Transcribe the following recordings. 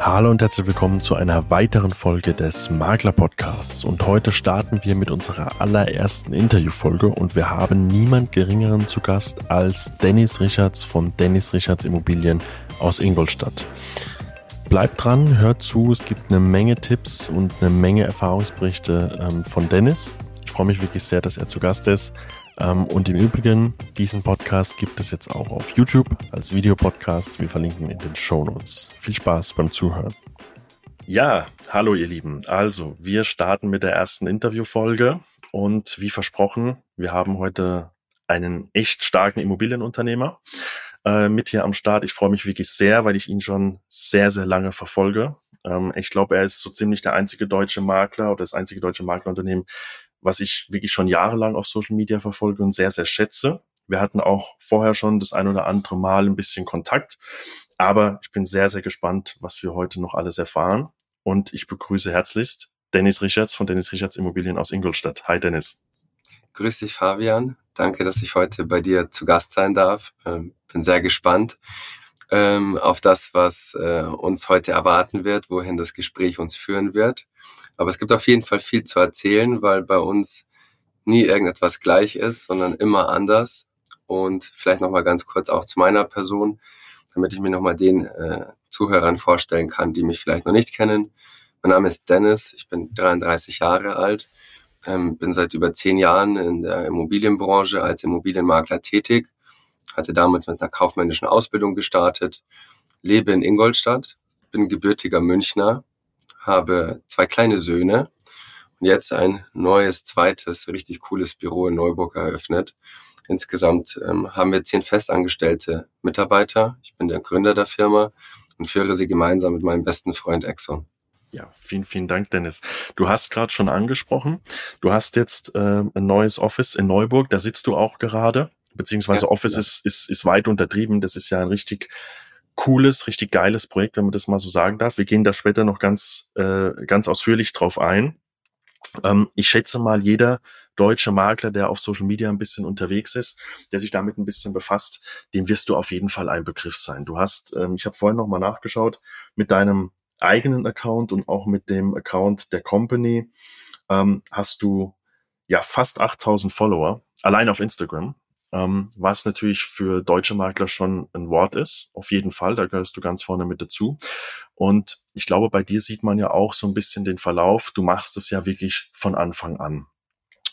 Hallo und herzlich willkommen zu einer weiteren Folge des Makler Podcasts. Und heute starten wir mit unserer allerersten Interviewfolge und wir haben niemand geringeren zu Gast als Dennis Richards von Dennis Richards Immobilien aus Ingolstadt. Bleibt dran, hört zu, es gibt eine Menge Tipps und eine Menge Erfahrungsberichte ähm, von Dennis. Ich freue mich wirklich sehr, dass er zu Gast ist. Ähm, und im Übrigen, diesen Podcast gibt es jetzt auch auf YouTube als Videopodcast. Wir verlinken in den Show Notes. Viel Spaß beim Zuhören. Ja, hallo ihr Lieben. Also, wir starten mit der ersten Interviewfolge und wie versprochen, wir haben heute einen echt starken Immobilienunternehmer äh, mit hier am Start. Ich freue mich wirklich sehr, weil ich ihn schon sehr, sehr lange verfolge. Ähm, ich glaube, er ist so ziemlich der einzige deutsche Makler oder das einzige deutsche Maklerunternehmen, was ich wirklich schon jahrelang auf Social Media verfolge und sehr, sehr schätze. Wir hatten auch vorher schon das ein oder andere Mal ein bisschen Kontakt, aber ich bin sehr, sehr gespannt, was wir heute noch alles erfahren. Und ich begrüße herzlichst Dennis Richards von Dennis Richards Immobilien aus Ingolstadt. Hi Dennis. Grüß dich Fabian. Danke, dass ich heute bei dir zu Gast sein darf. Ähm, bin sehr gespannt ähm, auf das, was äh, uns heute erwarten wird, wohin das Gespräch uns führen wird. Aber es gibt auf jeden Fall viel zu erzählen, weil bei uns nie irgendetwas gleich ist, sondern immer anders. Und vielleicht nochmal ganz kurz auch zu meiner Person, damit ich mir nochmal den äh, Zuhörern vorstellen kann, die mich vielleicht noch nicht kennen. Mein Name ist Dennis, ich bin 33 Jahre alt, ähm, bin seit über zehn Jahren in der Immobilienbranche als Immobilienmakler tätig, hatte damals mit einer kaufmännischen Ausbildung gestartet, lebe in Ingolstadt, bin gebürtiger Münchner habe zwei kleine Söhne und jetzt ein neues, zweites, richtig cooles Büro in Neuburg eröffnet. Insgesamt ähm, haben wir zehn festangestellte Mitarbeiter. Ich bin der Gründer der Firma und führe sie gemeinsam mit meinem besten Freund Exxon. Ja, vielen, vielen Dank, Dennis. Du hast gerade schon angesprochen, du hast jetzt äh, ein neues Office in Neuburg, da sitzt du auch gerade, beziehungsweise ja, Office ja. Ist, ist, ist weit untertrieben, das ist ja ein richtig cooles, richtig geiles Projekt, wenn man das mal so sagen darf. Wir gehen da später noch ganz, äh, ganz ausführlich drauf ein. Ähm, ich schätze mal, jeder deutsche Makler, der auf Social Media ein bisschen unterwegs ist, der sich damit ein bisschen befasst, dem wirst du auf jeden Fall ein Begriff sein. Du hast, ähm, ich habe vorhin noch mal nachgeschaut, mit deinem eigenen Account und auch mit dem Account der Company ähm, hast du ja fast 8000 Follower allein auf Instagram ähm, was natürlich für deutsche Makler schon ein Wort ist. Auf jeden Fall, da gehörst du ganz vorne mit dazu. Und ich glaube, bei dir sieht man ja auch so ein bisschen den Verlauf. Du machst es ja wirklich von Anfang an.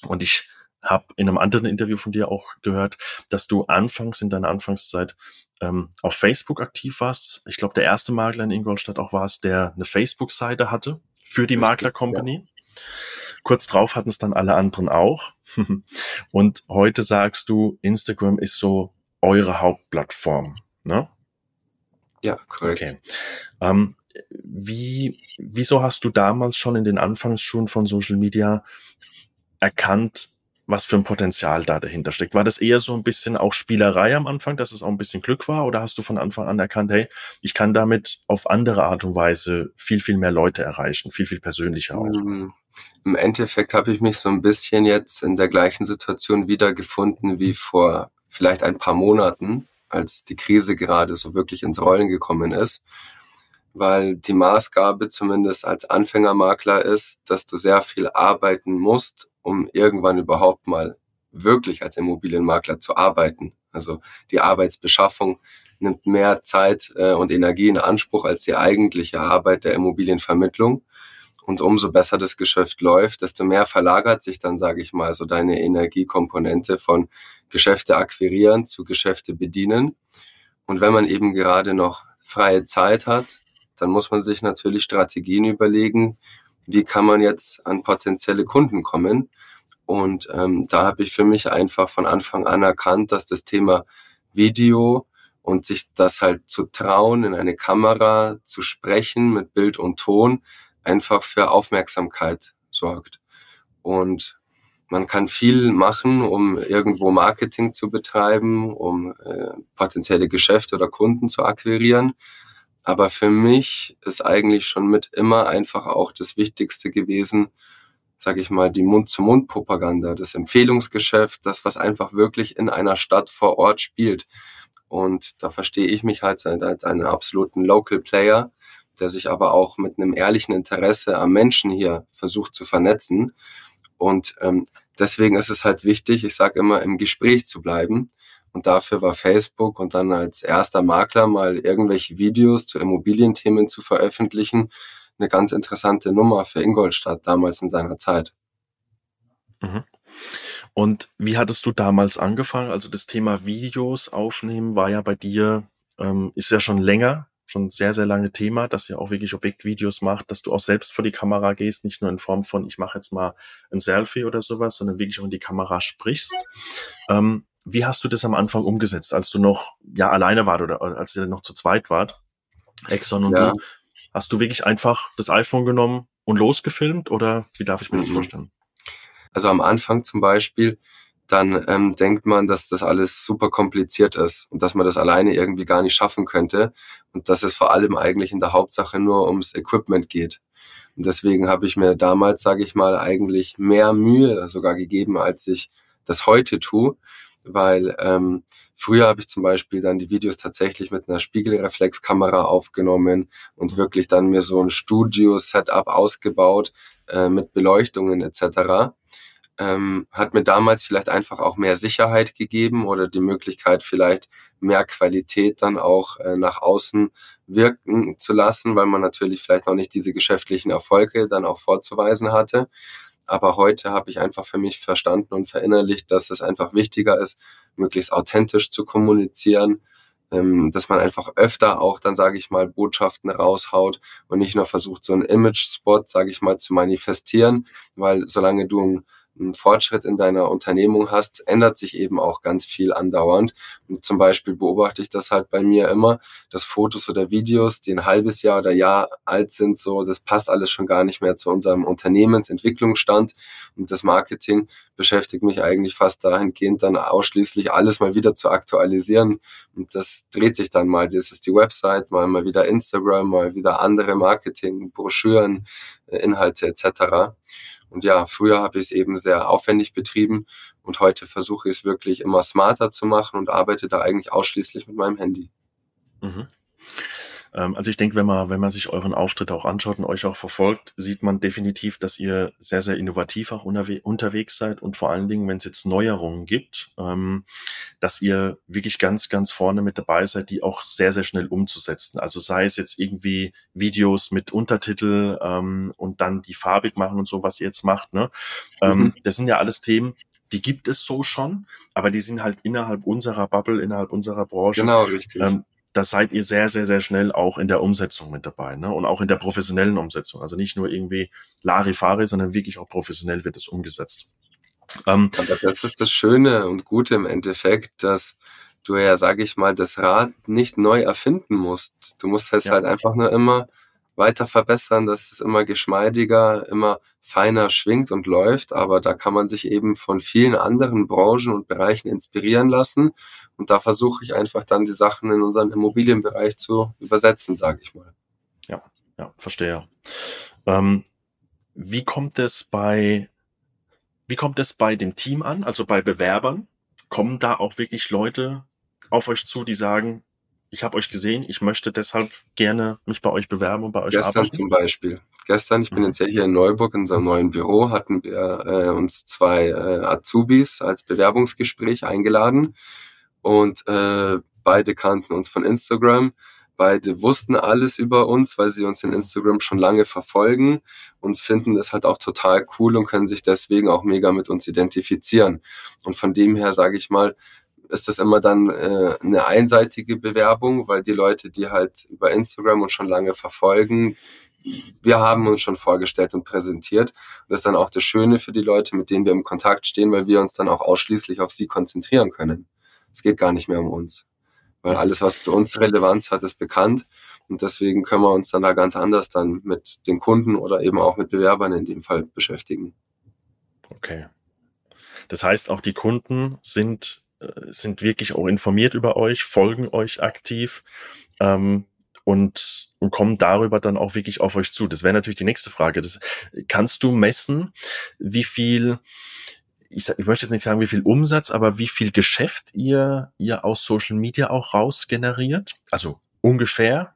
Und ich habe in einem anderen Interview von dir auch gehört, dass du anfangs in deiner Anfangszeit ähm, auf Facebook aktiv warst. Ich glaube, der erste Makler in Ingolstadt auch war es, der eine Facebook-Seite hatte für die Makler Company. Ja. Kurz drauf hatten es dann alle anderen auch. Und heute sagst du, Instagram ist so eure Hauptplattform, ne? Ja, korrekt. Okay. Ähm, wie, wieso hast du damals schon in den Anfangsschulen von Social Media erkannt, was für ein Potenzial da dahinter steckt. War das eher so ein bisschen auch Spielerei am Anfang, dass es auch ein bisschen Glück war? Oder hast du von Anfang an erkannt, hey, ich kann damit auf andere Art und Weise viel, viel mehr Leute erreichen, viel, viel persönlicher auch? Im Endeffekt habe ich mich so ein bisschen jetzt in der gleichen Situation wiedergefunden wie vor vielleicht ein paar Monaten, als die Krise gerade so wirklich ins Rollen gekommen ist weil die Maßgabe zumindest als Anfängermakler ist, dass du sehr viel arbeiten musst, um irgendwann überhaupt mal wirklich als Immobilienmakler zu arbeiten. Also die Arbeitsbeschaffung nimmt mehr Zeit äh, und Energie in Anspruch als die eigentliche Arbeit der Immobilienvermittlung. Und umso besser das Geschäft läuft, desto mehr verlagert sich dann, sage ich mal, so deine Energiekomponente von Geschäfte akquirieren zu Geschäfte bedienen. Und wenn man eben gerade noch freie Zeit hat, dann muss man sich natürlich Strategien überlegen, wie kann man jetzt an potenzielle Kunden kommen. Und ähm, da habe ich für mich einfach von Anfang an erkannt, dass das Thema Video und sich das halt zu trauen, in eine Kamera zu sprechen mit Bild und Ton, einfach für Aufmerksamkeit sorgt. Und man kann viel machen, um irgendwo Marketing zu betreiben, um äh, potenzielle Geschäfte oder Kunden zu akquirieren. Aber für mich ist eigentlich schon mit immer einfach auch das Wichtigste gewesen, sage ich mal, die Mund-zu-Mund-Propaganda, das Empfehlungsgeschäft, das, was einfach wirklich in einer Stadt vor Ort spielt. Und da verstehe ich mich halt als einen absoluten Local Player, der sich aber auch mit einem ehrlichen Interesse am Menschen hier versucht zu vernetzen. Und ähm, deswegen ist es halt wichtig, ich sage immer, im Gespräch zu bleiben. Und dafür war Facebook und dann als erster Makler mal irgendwelche Videos zu Immobilienthemen zu veröffentlichen, eine ganz interessante Nummer für Ingolstadt damals in seiner Zeit. Mhm. Und wie hattest du damals angefangen? Also das Thema Videos aufnehmen war ja bei dir, ähm, ist ja schon länger, schon sehr, sehr lange Thema, dass ihr auch wirklich Objektvideos macht, dass du auch selbst vor die Kamera gehst, nicht nur in Form von, ich mache jetzt mal ein Selfie oder sowas, sondern wirklich auch in die Kamera sprichst. Ähm, wie hast du das am Anfang umgesetzt, als du noch ja alleine wart oder als ihr noch zu zweit wart? Exxon und ja. du. Hast du wirklich einfach das iPhone genommen und losgefilmt oder wie darf ich mir mhm. das vorstellen? Also am Anfang zum Beispiel, dann ähm, denkt man, dass das alles super kompliziert ist und dass man das alleine irgendwie gar nicht schaffen könnte und dass es vor allem eigentlich in der Hauptsache nur ums Equipment geht. Und deswegen habe ich mir damals, sage ich mal, eigentlich mehr Mühe sogar gegeben, als ich das heute tue, weil ähm, früher habe ich zum Beispiel dann die Videos tatsächlich mit einer Spiegelreflexkamera aufgenommen und wirklich dann mir so ein Studio-Setup ausgebaut äh, mit Beleuchtungen etc. Ähm, hat mir damals vielleicht einfach auch mehr Sicherheit gegeben oder die Möglichkeit vielleicht mehr Qualität dann auch äh, nach außen wirken zu lassen, weil man natürlich vielleicht noch nicht diese geschäftlichen Erfolge dann auch vorzuweisen hatte. Aber heute habe ich einfach für mich verstanden und verinnerlicht, dass es einfach wichtiger ist, möglichst authentisch zu kommunizieren, ähm, dass man einfach öfter auch dann, sage ich mal, Botschaften raushaut und nicht nur versucht, so einen Image-Spot, sage ich mal, zu manifestieren, weil solange du ein einen Fortschritt in deiner Unternehmung hast, ändert sich eben auch ganz viel andauernd. Und zum Beispiel beobachte ich das halt bei mir immer, dass Fotos oder Videos, die ein halbes Jahr oder Jahr alt sind, so, das passt alles schon gar nicht mehr zu unserem Unternehmensentwicklungsstand. Und das Marketing beschäftigt mich eigentlich fast dahingehend, dann ausschließlich alles mal wieder zu aktualisieren. Und das dreht sich dann mal. Das ist die Website, mal, mal wieder Instagram, mal wieder andere Marketing, Broschüren, äh, Inhalte etc. Und ja, früher habe ich es eben sehr aufwendig betrieben und heute versuche ich es wirklich immer smarter zu machen und arbeite da eigentlich ausschließlich mit meinem Handy. Mhm. Ähm, also ich denke, wenn man, wenn man sich euren Auftritt auch anschaut und euch auch verfolgt, sieht man definitiv, dass ihr sehr, sehr innovativ auch unterwe unterwegs seid und vor allen Dingen, wenn es jetzt Neuerungen gibt, ähm, dass ihr wirklich ganz, ganz vorne mit dabei seid, die auch sehr, sehr schnell umzusetzen. Also sei es jetzt irgendwie Videos mit Untertitel ähm, und dann die farbig machen und so, was ihr jetzt macht. Ne? Ähm, mhm. Das sind ja alles Themen, die gibt es so schon, aber die sind halt innerhalb unserer Bubble, innerhalb unserer Branche. Genau, richtig. Ähm, da seid ihr sehr, sehr, sehr schnell auch in der Umsetzung mit dabei, ne? Und auch in der professionellen Umsetzung. Also nicht nur irgendwie Larifari, sondern wirklich auch professionell wird es umgesetzt. Ähm, das ist das Schöne und Gute im Endeffekt, dass du ja, sage ich mal, das Rad nicht neu erfinden musst. Du musst es ja. halt einfach nur immer weiter verbessern, dass es immer geschmeidiger, immer feiner schwingt und läuft. Aber da kann man sich eben von vielen anderen Branchen und Bereichen inspirieren lassen. Und da versuche ich einfach dann die Sachen in unseren Immobilienbereich zu übersetzen, sage ich mal. Ja, ja, verstehe. Ähm, wie kommt es bei, wie kommt es bei dem Team an, also bei Bewerbern? Kommen da auch wirklich Leute auf euch zu, die sagen, ich habe euch gesehen, ich möchte deshalb gerne mich bei euch bewerben und bei euch Gestern arbeiten. Gestern zum Beispiel. Gestern, ich bin mhm. jetzt ja hier in Neuburg in unserem neuen Büro, hatten wir äh, uns zwei äh, Azubis als Bewerbungsgespräch eingeladen und äh, beide kannten uns von Instagram. Beide wussten alles über uns, weil sie uns in Instagram schon lange verfolgen und finden das halt auch total cool und können sich deswegen auch mega mit uns identifizieren. Und von dem her sage ich mal, ist das immer dann äh, eine einseitige Bewerbung, weil die Leute, die halt über Instagram uns schon lange verfolgen, wir haben uns schon vorgestellt und präsentiert. Und das ist dann auch das Schöne für die Leute, mit denen wir im Kontakt stehen, weil wir uns dann auch ausschließlich auf sie konzentrieren können. Es geht gar nicht mehr um uns. Weil alles, was für uns Relevanz hat, ist bekannt. Und deswegen können wir uns dann da ganz anders dann mit den Kunden oder eben auch mit Bewerbern in dem Fall beschäftigen. Okay. Das heißt, auch die Kunden sind sind wirklich auch informiert über euch, folgen euch aktiv ähm, und, und kommen darüber dann auch wirklich auf euch zu. Das wäre natürlich die nächste Frage. Das, kannst du messen, wie viel, ich, ich möchte jetzt nicht sagen, wie viel Umsatz, aber wie viel Geschäft ihr, ihr aus Social Media auch raus generiert? Also ungefähr?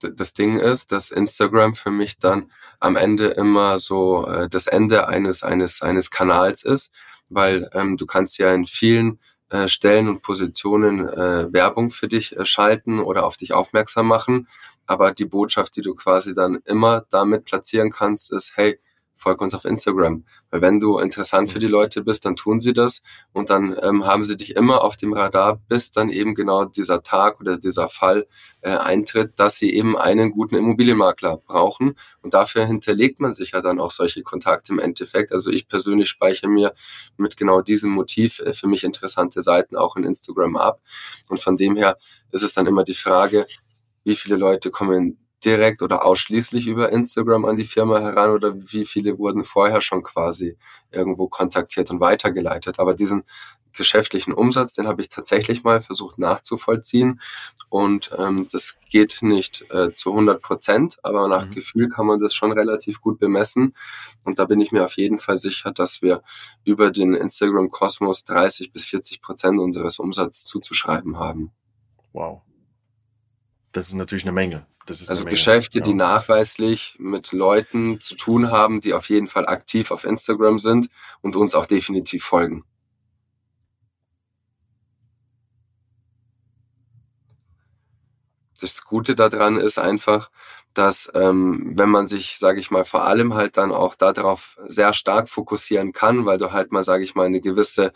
das Ding ist, dass Instagram für mich dann am Ende immer so äh, das Ende eines eines eines Kanals ist, weil ähm, du kannst ja in vielen äh, Stellen und Positionen äh, Werbung für dich äh, schalten oder auf dich aufmerksam machen, aber die Botschaft, die du quasi dann immer damit platzieren kannst, ist, hey, folg uns auf Instagram. Weil wenn du interessant für die Leute bist, dann tun sie das und dann ähm, haben sie dich immer auf dem Radar, bis dann eben genau dieser Tag oder dieser Fall äh, eintritt, dass sie eben einen guten Immobilienmakler brauchen. Und dafür hinterlegt man sich ja dann auch solche Kontakte im Endeffekt. Also ich persönlich speichere mir mit genau diesem Motiv äh, für mich interessante Seiten auch in Instagram ab. Und von dem her ist es dann immer die Frage, wie viele Leute kommen direkt oder ausschließlich über Instagram an die Firma heran oder wie viele wurden vorher schon quasi irgendwo kontaktiert und weitergeleitet. Aber diesen geschäftlichen Umsatz, den habe ich tatsächlich mal versucht nachzuvollziehen und ähm, das geht nicht äh, zu 100 Prozent, aber nach mhm. Gefühl kann man das schon relativ gut bemessen und da bin ich mir auf jeden Fall sicher, dass wir über den Instagram Kosmos 30 bis 40 Prozent unseres Umsatzes zuzuschreiben haben. Wow. Das ist natürlich eine Menge also Geschäfte, ja. die nachweislich mit Leuten zu tun haben, die auf jeden Fall aktiv auf Instagram sind und uns auch definitiv folgen. Das Gute daran ist einfach, dass ähm, wenn man sich, sage ich mal, vor allem halt dann auch darauf sehr stark fokussieren kann, weil du halt mal, sage ich mal, eine gewisse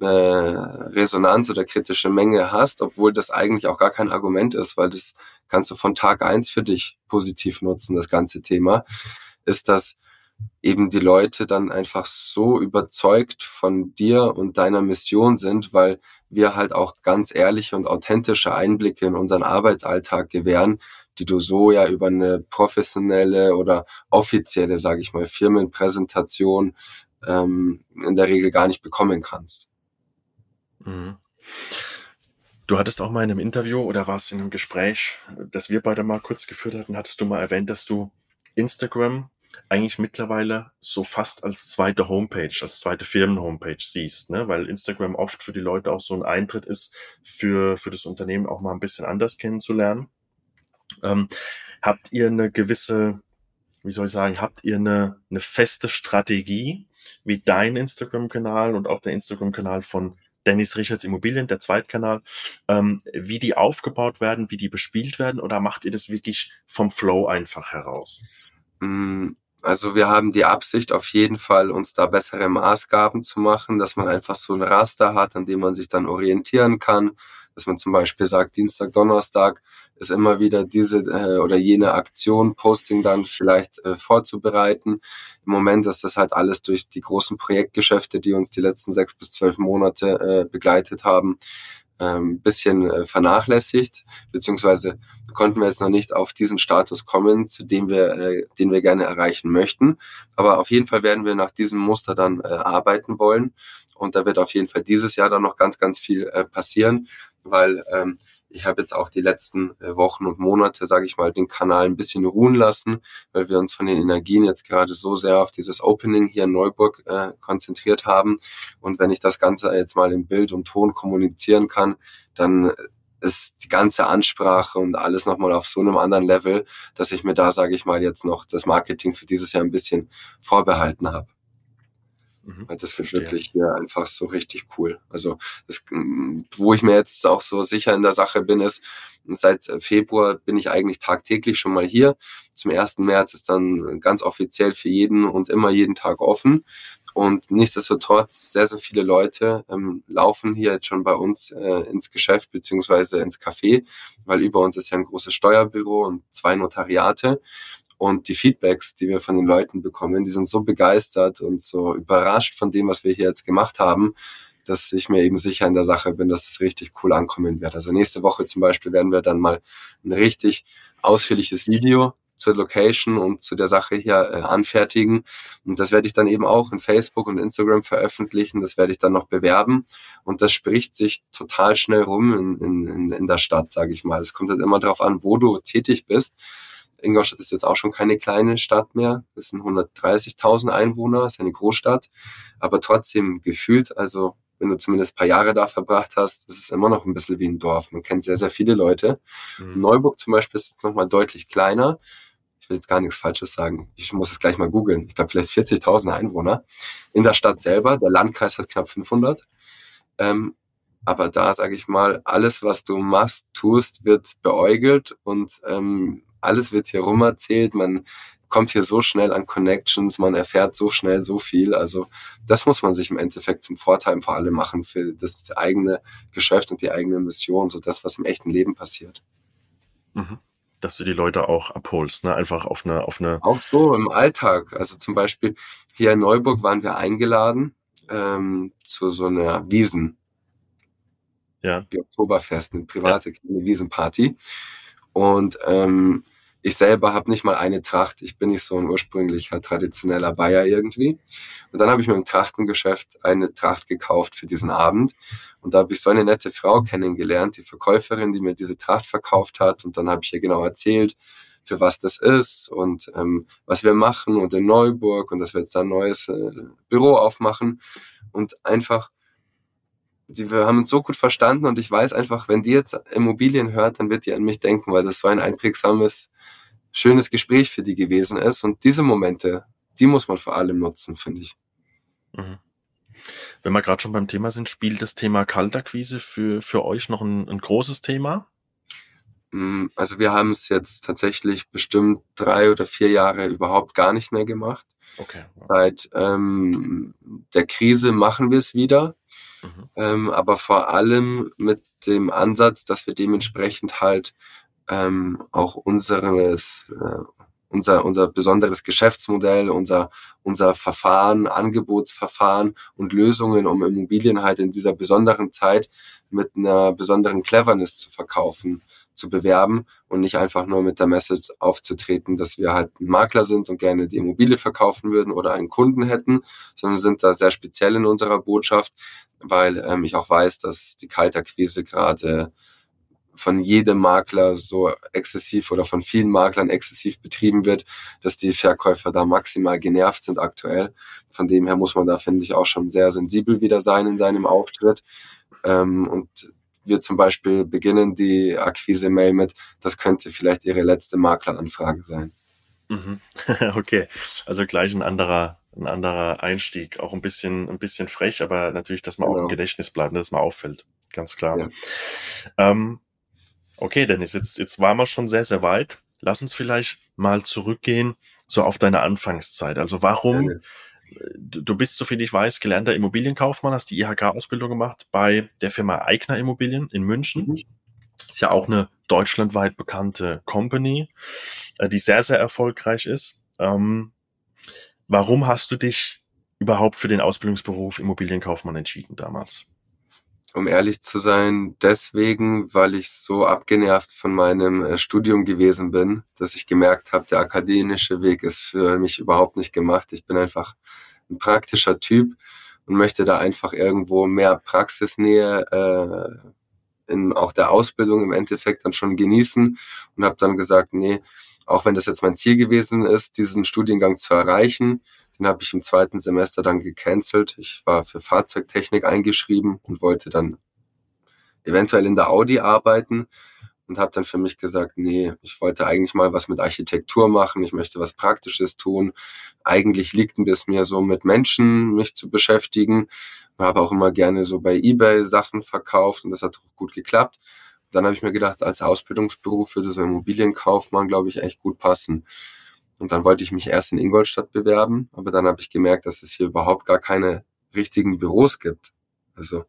äh, Resonanz oder kritische Menge hast, obwohl das eigentlich auch gar kein Argument ist, weil das kannst du von Tag eins für dich positiv nutzen, das ganze Thema, ist, dass eben die Leute dann einfach so überzeugt von dir und deiner Mission sind, weil wir halt auch ganz ehrliche und authentische Einblicke in unseren Arbeitsalltag gewähren, die du so ja über eine professionelle oder offizielle, sage ich mal, Firmenpräsentation ähm, in der Regel gar nicht bekommen kannst. Mhm. Du hattest auch mal in einem Interview oder war es in einem Gespräch, das wir beide mal kurz geführt hatten, hattest du mal erwähnt, dass du Instagram eigentlich mittlerweile so fast als zweite Homepage, als zweite Firmen-Homepage siehst, ne? weil Instagram oft für die Leute auch so ein Eintritt ist, für, für das Unternehmen auch mal ein bisschen anders kennenzulernen. Ähm, habt ihr eine gewisse, wie soll ich sagen, habt ihr eine, eine feste Strategie, wie dein Instagram-Kanal und auch der Instagram-Kanal von Dennis Richards Immobilien, der Zweitkanal, ähm, wie die aufgebaut werden, wie die bespielt werden oder macht ihr das wirklich vom Flow einfach heraus? Mm, also wir haben die Absicht auf jeden Fall, uns da bessere Maßgaben zu machen, dass man einfach so ein Raster hat, an dem man sich dann orientieren kann, dass man zum Beispiel sagt, Dienstag, Donnerstag ist immer wieder diese äh, oder jene Aktion, Posting dann vielleicht äh, vorzubereiten. Im Moment ist das halt alles durch die großen Projektgeschäfte, die uns die letzten sechs bis zwölf Monate äh, begleitet haben, ähm, bisschen äh, vernachlässigt, beziehungsweise konnten wir jetzt noch nicht auf diesen Status kommen, zu dem wir, äh, den wir gerne erreichen möchten. Aber auf jeden Fall werden wir nach diesem Muster dann äh, arbeiten wollen. Und da wird auf jeden Fall dieses Jahr dann noch ganz, ganz viel äh, passieren, weil ähm, ich habe jetzt auch die letzten äh, Wochen und Monate, sage ich mal, den Kanal ein bisschen ruhen lassen, weil wir uns von den Energien jetzt gerade so sehr auf dieses Opening hier in Neuburg äh, konzentriert haben. Und wenn ich das Ganze jetzt mal in Bild und Ton kommunizieren kann, dann ist die ganze Ansprache und alles nochmal auf so einem anderen Level, dass ich mir da, sage ich mal, jetzt noch das Marketing für dieses Jahr ein bisschen vorbehalten habe. Mhm, das wird wirklich hier einfach so richtig cool. Also das, wo ich mir jetzt auch so sicher in der Sache bin, ist, seit Februar bin ich eigentlich tagtäglich schon mal hier. Zum 1. März ist dann ganz offiziell für jeden und immer jeden Tag offen. Und nichtsdestotrotz, sehr, sehr viele Leute ähm, laufen hier jetzt schon bei uns äh, ins Geschäft beziehungsweise ins Café, weil über uns ist ja ein großes Steuerbüro und zwei Notariate. Und die Feedbacks, die wir von den Leuten bekommen, die sind so begeistert und so überrascht von dem, was wir hier jetzt gemacht haben, dass ich mir eben sicher in der Sache bin, dass es richtig cool ankommen wird. Also nächste Woche zum Beispiel werden wir dann mal ein richtig ausführliches Video zur Location und zu der Sache hier äh, anfertigen. Und das werde ich dann eben auch in Facebook und Instagram veröffentlichen. Das werde ich dann noch bewerben. Und das spricht sich total schnell rum in, in, in der Stadt, sage ich mal. Es kommt halt immer darauf an, wo du tätig bist. Ingolstadt ist jetzt auch schon keine kleine Stadt mehr. Das sind 130.000 Einwohner, ist eine Großstadt. Aber trotzdem gefühlt, also wenn du zumindest paar Jahre da verbracht hast, das ist immer noch ein bisschen wie ein Dorf. Man kennt sehr, sehr viele Leute. Mhm. Neuburg zum Beispiel ist jetzt nochmal deutlich kleiner. Ich will jetzt gar nichts Falsches sagen. Ich muss es gleich mal googeln. Ich glaube, vielleicht 40.000 Einwohner. In der Stadt selber, der Landkreis hat knapp 500. Ähm, aber da sage ich mal, alles, was du machst, tust, wird beäugelt und ähm, alles wird hier rum erzählt. Man kommt hier so schnell an Connections, man erfährt so schnell so viel. Also das muss man sich im Endeffekt zum Vorteil vor allem machen für das eigene Geschäft und die eigene Mission, so das, was im echten Leben passiert. Mhm. Dass du die Leute auch abholst, ne? Einfach auf eine, auf eine. Auch so im Alltag. Also zum Beispiel hier in Neuburg waren wir eingeladen ähm, zu so einer Wiesen. Ja. Die Oktoberfest, eine private ja. Wiesenparty. Und ähm, ich selber habe nicht mal eine Tracht. Ich bin nicht so ein ursprünglicher traditioneller Bayer irgendwie. Und dann habe ich mir im Trachtengeschäft eine Tracht gekauft für diesen Abend. Und da habe ich so eine nette Frau kennengelernt, die Verkäuferin, die mir diese Tracht verkauft hat. Und dann habe ich ihr genau erzählt, für was das ist und ähm, was wir machen und in Neuburg und dass wir jetzt da ein neues äh, Büro aufmachen. Und einfach wir haben uns so gut verstanden und ich weiß einfach, wenn die jetzt Immobilien hört, dann wird die an mich denken, weil das so ein einprägsames, schönes Gespräch für die gewesen ist. Und diese Momente, die muss man vor allem nutzen, finde ich. Mhm. Wenn wir gerade schon beim Thema sind, spielt das Thema Kaltakquise für, für euch noch ein, ein großes Thema? Mm, also wir haben es jetzt tatsächlich bestimmt drei oder vier Jahre überhaupt gar nicht mehr gemacht. Okay. Seit ähm, der Krise machen wir es wieder. Mhm. Ähm, aber vor allem mit dem Ansatz, dass wir dementsprechend halt ähm, auch unseres, äh, unser, unser besonderes Geschäftsmodell, unser, unser Verfahren, Angebotsverfahren und Lösungen, um Immobilien halt in dieser besonderen Zeit mit einer besonderen Cleverness zu verkaufen, zu bewerben und nicht einfach nur mit der Message aufzutreten, dass wir halt ein Makler sind und gerne die Immobilie verkaufen würden oder einen Kunden hätten, sondern sind da sehr speziell in unserer Botschaft, weil ähm, ich auch weiß, dass die Kaltakquise gerade von jedem Makler so exzessiv oder von vielen Maklern exzessiv betrieben wird, dass die Verkäufer da maximal genervt sind aktuell. Von dem her muss man da, finde ich, auch schon sehr sensibel wieder sein in seinem Auftritt. Ähm, und wir zum Beispiel beginnen die Akquise-Mail mit, das könnte vielleicht Ihre letzte Makleranfrage sein. Mhm. okay, also gleich ein anderer, ein anderer Einstieg, auch ein bisschen, ein bisschen frech, aber natürlich, dass man genau. auch im genau. Gedächtnis bleibt, ne, dass man auffällt, ganz klar. Ja. Ähm, okay, Dennis, jetzt, jetzt waren wir schon sehr, sehr weit. Lass uns vielleicht mal zurückgehen, so auf deine Anfangszeit. Also warum, ja du bist, so viel ich weiß, gelernter Immobilienkaufmann, hast die IHK-Ausbildung gemacht bei der Firma Eigner Immobilien in München. Mhm. Ist ja auch eine deutschlandweit bekannte Company, äh, die sehr, sehr erfolgreich ist. Ähm, warum hast du dich überhaupt für den Ausbildungsberuf Immobilienkaufmann entschieden damals? Um ehrlich zu sein, deswegen, weil ich so abgenervt von meinem äh, Studium gewesen bin, dass ich gemerkt habe, der akademische Weg ist für mich überhaupt nicht gemacht. Ich bin einfach ein praktischer Typ und möchte da einfach irgendwo mehr Praxisnähe äh, in auch der Ausbildung im Endeffekt dann schon genießen und habe dann gesagt, nee, auch wenn das jetzt mein Ziel gewesen ist, diesen Studiengang zu erreichen, den habe ich im zweiten Semester dann gecancelt. Ich war für Fahrzeugtechnik eingeschrieben und wollte dann eventuell in der Audi arbeiten und habe dann für mich gesagt, nee, ich wollte eigentlich mal was mit Architektur machen, ich möchte was Praktisches tun. Eigentlich liegt es mir so mit Menschen mich zu beschäftigen. Habe auch immer gerne so bei eBay Sachen verkauft und das hat auch gut geklappt. Dann habe ich mir gedacht, als Ausbildungsberuf würde so Immobilienkaufmann, glaube ich, echt gut passen. Und dann wollte ich mich erst in Ingolstadt bewerben, aber dann habe ich gemerkt, dass es hier überhaupt gar keine richtigen Büros gibt. Also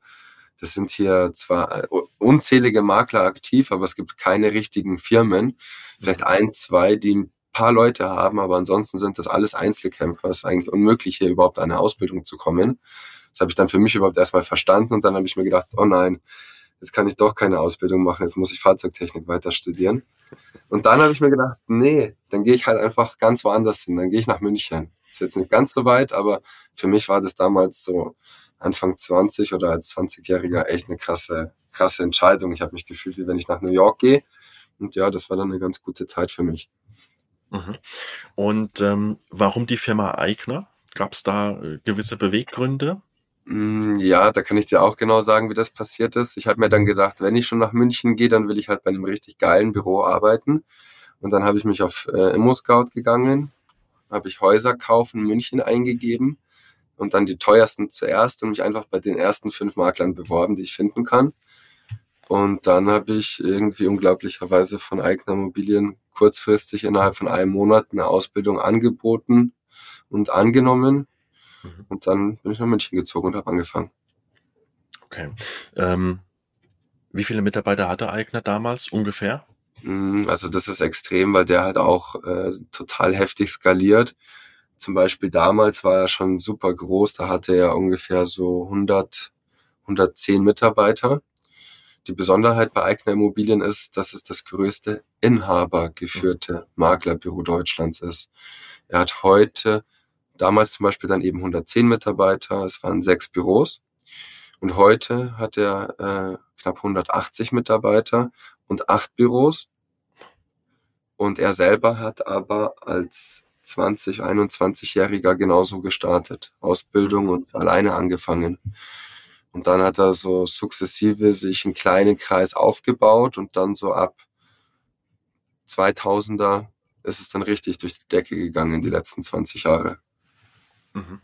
das sind hier zwar äh, unzählige Makler aktiv, aber es gibt keine richtigen Firmen. Vielleicht ein, zwei, die ein paar Leute haben, aber ansonsten sind das alles Einzelkämpfer. Es ist eigentlich unmöglich, hier überhaupt eine Ausbildung zu kommen. Das habe ich dann für mich überhaupt erstmal verstanden und dann habe ich mir gedacht, oh nein, jetzt kann ich doch keine Ausbildung machen, jetzt muss ich Fahrzeugtechnik weiter studieren. Und dann habe ich mir gedacht, nee, dann gehe ich halt einfach ganz woanders hin, dann gehe ich nach München. Ist jetzt nicht ganz so weit, aber für mich war das damals so Anfang 20 oder als 20-Jähriger echt eine krasse, krasse Entscheidung. Ich habe mich gefühlt, wie wenn ich nach New York gehe. Und ja, das war dann eine ganz gute Zeit für mich. Mhm. Und ähm, warum die Firma Eigner? Gab es da äh, gewisse Beweggründe? Mm, ja, da kann ich dir auch genau sagen, wie das passiert ist. Ich habe mir dann gedacht, wenn ich schon nach München gehe, dann will ich halt bei einem richtig geilen Büro arbeiten. Und dann habe ich mich auf äh, ImmoScout gegangen, habe ich Häuser kaufen München eingegeben und dann die teuersten zuerst und mich einfach bei den ersten fünf Maklern beworben, die ich finden kann. Und dann habe ich irgendwie unglaublicherweise von Eigner Immobilien kurzfristig innerhalb von einem Monat eine Ausbildung angeboten und angenommen. Mhm. Und dann bin ich nach München gezogen und habe angefangen. Okay. Ähm, wie viele Mitarbeiter hatte Eigner damals ungefähr? Mm, also das ist extrem, weil der halt auch äh, total heftig skaliert. Zum Beispiel damals war er schon super groß, da hatte er ungefähr so 100, 110 Mitarbeiter. Die Besonderheit bei Eigner Immobilien ist, dass es das größte inhabergeführte Maklerbüro Deutschlands ist. Er hat heute, damals zum Beispiel dann eben 110 Mitarbeiter, es waren sechs Büros. Und heute hat er äh, knapp 180 Mitarbeiter und acht Büros. Und er selber hat aber als 20, 21-Jähriger genauso gestartet. Ausbildung und alleine angefangen. Und dann hat er so sukzessive sich einen kleinen Kreis aufgebaut und dann so ab 2000er ist es dann richtig durch die Decke gegangen, die letzten 20 Jahre. Mhm.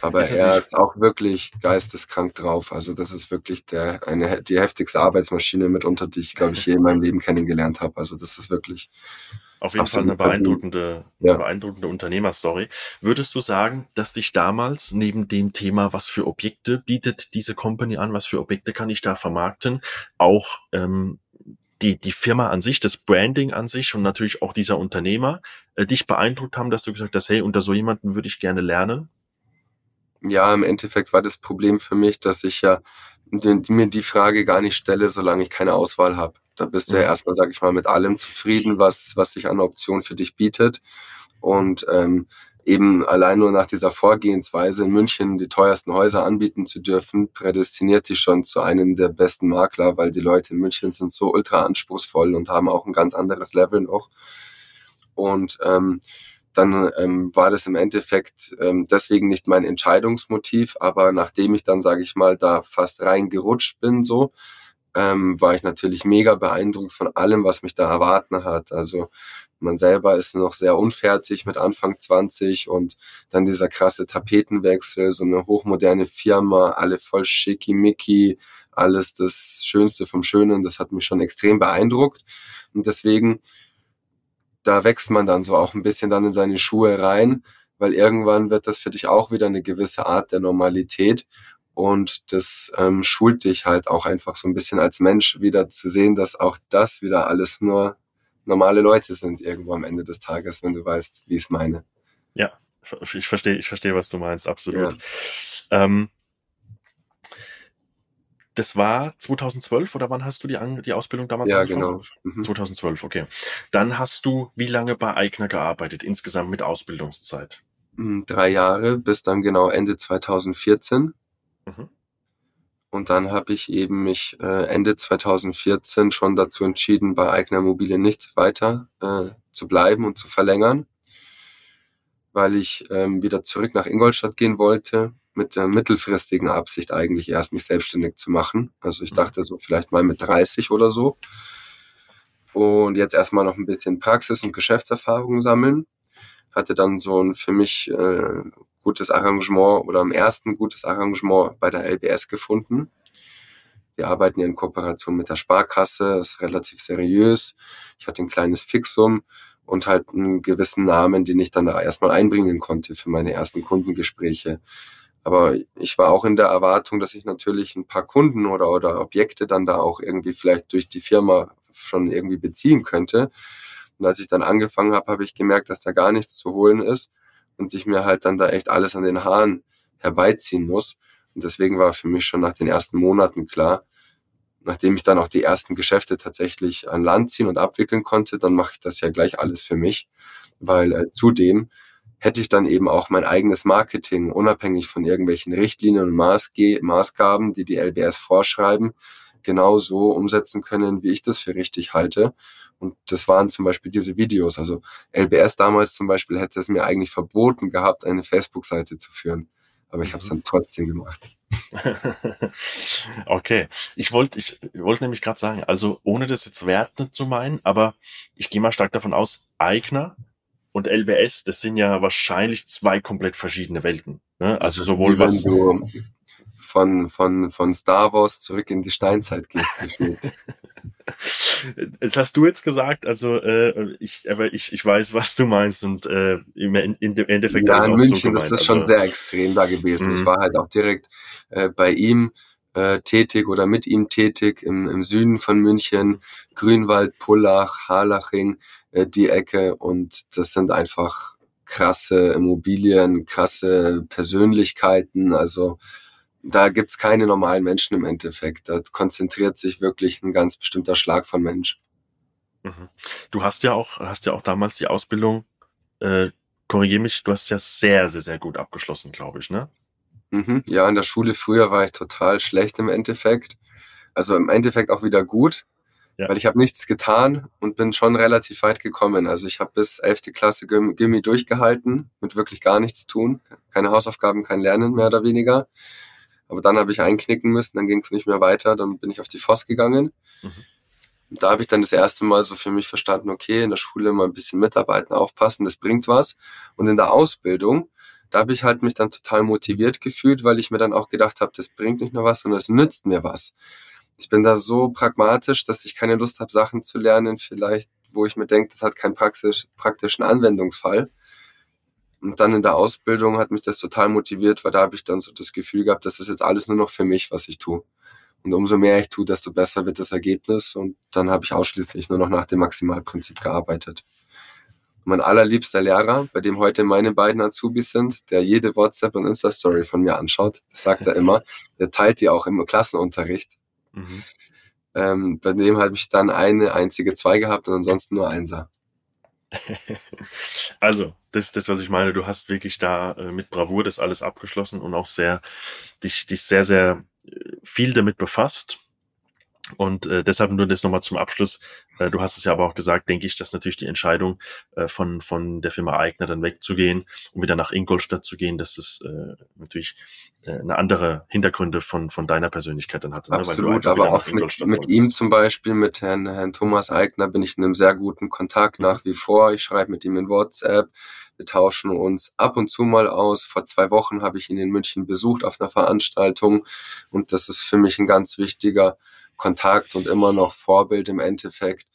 Aber ist er ist auch wirklich geisteskrank drauf. Also das ist wirklich der, eine, die heftigste Arbeitsmaschine mitunter, die ich, glaube ich, je in meinem Leben kennengelernt habe. Also das ist wirklich. Auf jeden Fall eine beeindruckende, ja. beeindruckende Unternehmerstory. Würdest du sagen, dass dich damals neben dem Thema, was für Objekte bietet diese Company an, was für Objekte kann ich da vermarkten, auch ähm, die, die Firma an sich, das Branding an sich und natürlich auch dieser Unternehmer äh, dich beeindruckt haben, dass du gesagt hast, hey, unter so jemanden würde ich gerne lernen? ja, im Endeffekt war das Problem für mich, dass ich ja mir die Frage gar nicht stelle, solange ich keine Auswahl habe. Da bist du ja mhm. erstmal, sag ich mal, mit allem zufrieden, was, was sich an Optionen für dich bietet. Und ähm, eben allein nur nach dieser Vorgehensweise in München die teuersten Häuser anbieten zu dürfen, prädestiniert dich schon zu einem der besten Makler, weil die Leute in München sind so ultra anspruchsvoll und haben auch ein ganz anderes Level noch. Und ähm, dann ähm, war das im Endeffekt ähm, deswegen nicht mein Entscheidungsmotiv, aber nachdem ich dann, sage ich mal, da fast reingerutscht bin, so, ähm, war ich natürlich mega beeindruckt von allem, was mich da erwarten hat. Also man selber ist noch sehr unfertig mit Anfang 20 und dann dieser krasse Tapetenwechsel, so eine hochmoderne Firma, alle voll schickimicki, alles das Schönste vom Schönen, das hat mich schon extrem beeindruckt. Und deswegen da wächst man dann so auch ein bisschen dann in seine Schuhe rein, weil irgendwann wird das für dich auch wieder eine gewisse Art der Normalität und das ähm, schult dich halt auch einfach so ein bisschen als Mensch wieder zu sehen, dass auch das wieder alles nur normale Leute sind irgendwo am Ende des Tages, wenn du weißt, wie ich es meine. Ja, ich verstehe, ich verstehe, was du meinst, absolut. Ja. Ähm, das war 2012 oder wann hast du die, die Ausbildung damals ja, angefangen? genau. Mhm. 2012, okay. Dann hast du wie lange bei Eigner gearbeitet, insgesamt mit Ausbildungszeit? Hm, drei Jahre, bis dann genau Ende 2014. Mhm. Und dann habe ich eben mich äh, Ende 2014 schon dazu entschieden, bei Eigner Immobilien nicht weiter äh, zu bleiben und zu verlängern, weil ich ähm, wieder zurück nach Ingolstadt gehen wollte mit der mittelfristigen Absicht eigentlich erst mich selbstständig zu machen. Also ich mhm. dachte so vielleicht mal mit 30 oder so. Und jetzt erstmal noch ein bisschen Praxis und Geschäftserfahrung sammeln. Hatte dann so ein für mich äh, gutes Arrangement oder am ersten gutes Arrangement bei der LBS gefunden. Wir arbeiten ja in Kooperation mit der Sparkasse, ist relativ seriös. Ich hatte ein kleines Fixum und halt einen gewissen Namen, den ich dann da erstmal einbringen konnte für meine ersten Kundengespräche. Aber ich war auch in der Erwartung, dass ich natürlich ein paar Kunden oder, oder Objekte dann da auch irgendwie vielleicht durch die Firma schon irgendwie beziehen könnte. Und als ich dann angefangen habe, habe ich gemerkt, dass da gar nichts zu holen ist und ich mir halt dann da echt alles an den Haaren herbeiziehen muss. Und deswegen war für mich schon nach den ersten Monaten klar, nachdem ich dann auch die ersten Geschäfte tatsächlich an Land ziehen und abwickeln konnte, dann mache ich das ja gleich alles für mich, weil äh, zudem hätte ich dann eben auch mein eigenes Marketing, unabhängig von irgendwelchen Richtlinien und Maßge Maßgaben, die die LBS vorschreiben, genau so umsetzen können, wie ich das für richtig halte. Und das waren zum Beispiel diese Videos. Also LBS damals zum Beispiel hätte es mir eigentlich verboten gehabt, eine Facebook-Seite zu führen. Aber ich habe es dann trotzdem gemacht. okay. Ich wollte ich wollte nämlich gerade sagen, also ohne das jetzt wertend zu meinen, aber ich gehe mal stark davon aus, Eigner und LBS, das sind ja wahrscheinlich zwei komplett verschiedene Welten. Ne? Also sowohl was. Du von, von, von Star Wars zurück in die Steinzeit gehst. Das hast du jetzt gesagt, also äh, ich, aber ich, ich weiß, was du meinst und äh, im, Endeffekt ja, in München so gemeint, das ist also, schon sehr extrem da gewesen. Ich mhm. war halt auch direkt äh, bei ihm äh, tätig oder mit ihm tätig im, im Süden von München, Grünwald, Pullach, Harlaching, äh, die Ecke und das sind einfach krasse Immobilien, krasse Persönlichkeiten, also da gibt's keine normalen Menschen im Endeffekt. Da konzentriert sich wirklich ein ganz bestimmter Schlag von Mensch. Mhm. Du hast ja auch, hast ja auch damals die Ausbildung, äh, korrigier mich, du hast ja sehr, sehr, sehr gut abgeschlossen, glaube ich, ne? Mhm. Ja, in der Schule früher war ich total schlecht im Endeffekt. Also im Endeffekt auch wieder gut, ja. weil ich habe nichts getan und bin schon relativ weit gekommen. Also ich habe bis 11. Klasse Gimmi durchgehalten, mit wirklich gar nichts tun. Keine Hausaufgaben, kein Lernen mehr oder weniger. Aber dann habe ich einknicken müssen, dann ging es nicht mehr weiter, dann bin ich auf die FOS gegangen. Mhm. Und da habe ich dann das erste Mal so für mich verstanden, okay, in der Schule mal ein bisschen mitarbeiten, aufpassen, das bringt was. Und in der Ausbildung, da habe ich halt mich dann total motiviert gefühlt, weil ich mir dann auch gedacht habe, das bringt nicht nur was, sondern es nützt mir was. Ich bin da so pragmatisch, dass ich keine Lust habe, Sachen zu lernen, vielleicht, wo ich mir denke, das hat keinen praktisch, praktischen Anwendungsfall. Und dann in der Ausbildung hat mich das total motiviert, weil da habe ich dann so das Gefühl gehabt, das ist jetzt alles nur noch für mich, was ich tue. Und umso mehr ich tue, desto besser wird das Ergebnis. Und dann habe ich ausschließlich nur noch nach dem Maximalprinzip gearbeitet. mein allerliebster Lehrer, bei dem heute meine beiden Azubis sind, der jede WhatsApp und Insta-Story von mir anschaut, das sagt er immer, der teilt die auch im Klassenunterricht. Mhm. Ähm, bei dem habe ich dann eine einzige zwei gehabt und ansonsten nur Einser. also, das das, was ich meine. Du hast wirklich da äh, mit Bravour das alles abgeschlossen und auch sehr, dich, dich sehr, sehr äh, viel damit befasst. Und äh, deshalb nur das nochmal zum Abschluss. Äh, du hast es ja aber auch gesagt, denke ich, dass natürlich die Entscheidung äh, von, von der Firma Eigner dann wegzugehen und wieder nach Ingolstadt zu gehen, dass es äh, natürlich äh, eine andere Hintergründe von, von deiner Persönlichkeit dann hatte. Ne? Absolut, aber auch mit, mit ihm zum Beispiel, mit Herrn, Herrn Thomas Eigner bin ich in einem sehr guten Kontakt mhm. nach wie vor. Ich schreibe mit ihm in WhatsApp. Wir tauschen uns ab und zu mal aus. Vor zwei Wochen habe ich ihn in München besucht auf einer Veranstaltung und das ist für mich ein ganz wichtiger Kontakt und immer noch Vorbild im Endeffekt.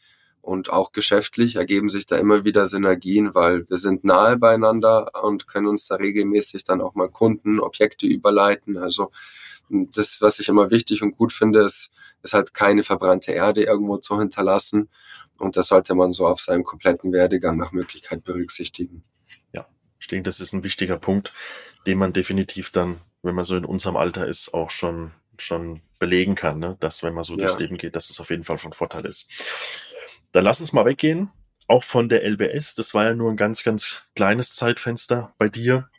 Und auch geschäftlich ergeben sich da immer wieder Synergien, weil wir sind nahe beieinander und können uns da regelmäßig dann auch mal Kunden, Objekte überleiten. Also das, was ich immer wichtig und gut finde, ist, ist halt keine verbrannte Erde irgendwo zu hinterlassen. Und das sollte man so auf seinem kompletten Werdegang nach Möglichkeit berücksichtigen. Ja, ich denke, das ist ein wichtiger Punkt, den man definitiv dann, wenn man so in unserem Alter ist, auch schon schon belegen kann, ne? dass wenn man so ja. durchs Leben geht, dass es auf jeden Fall von Vorteil ist. Dann lass uns mal weggehen, auch von der LBS. Das war ja nur ein ganz, ganz kleines Zeitfenster bei dir.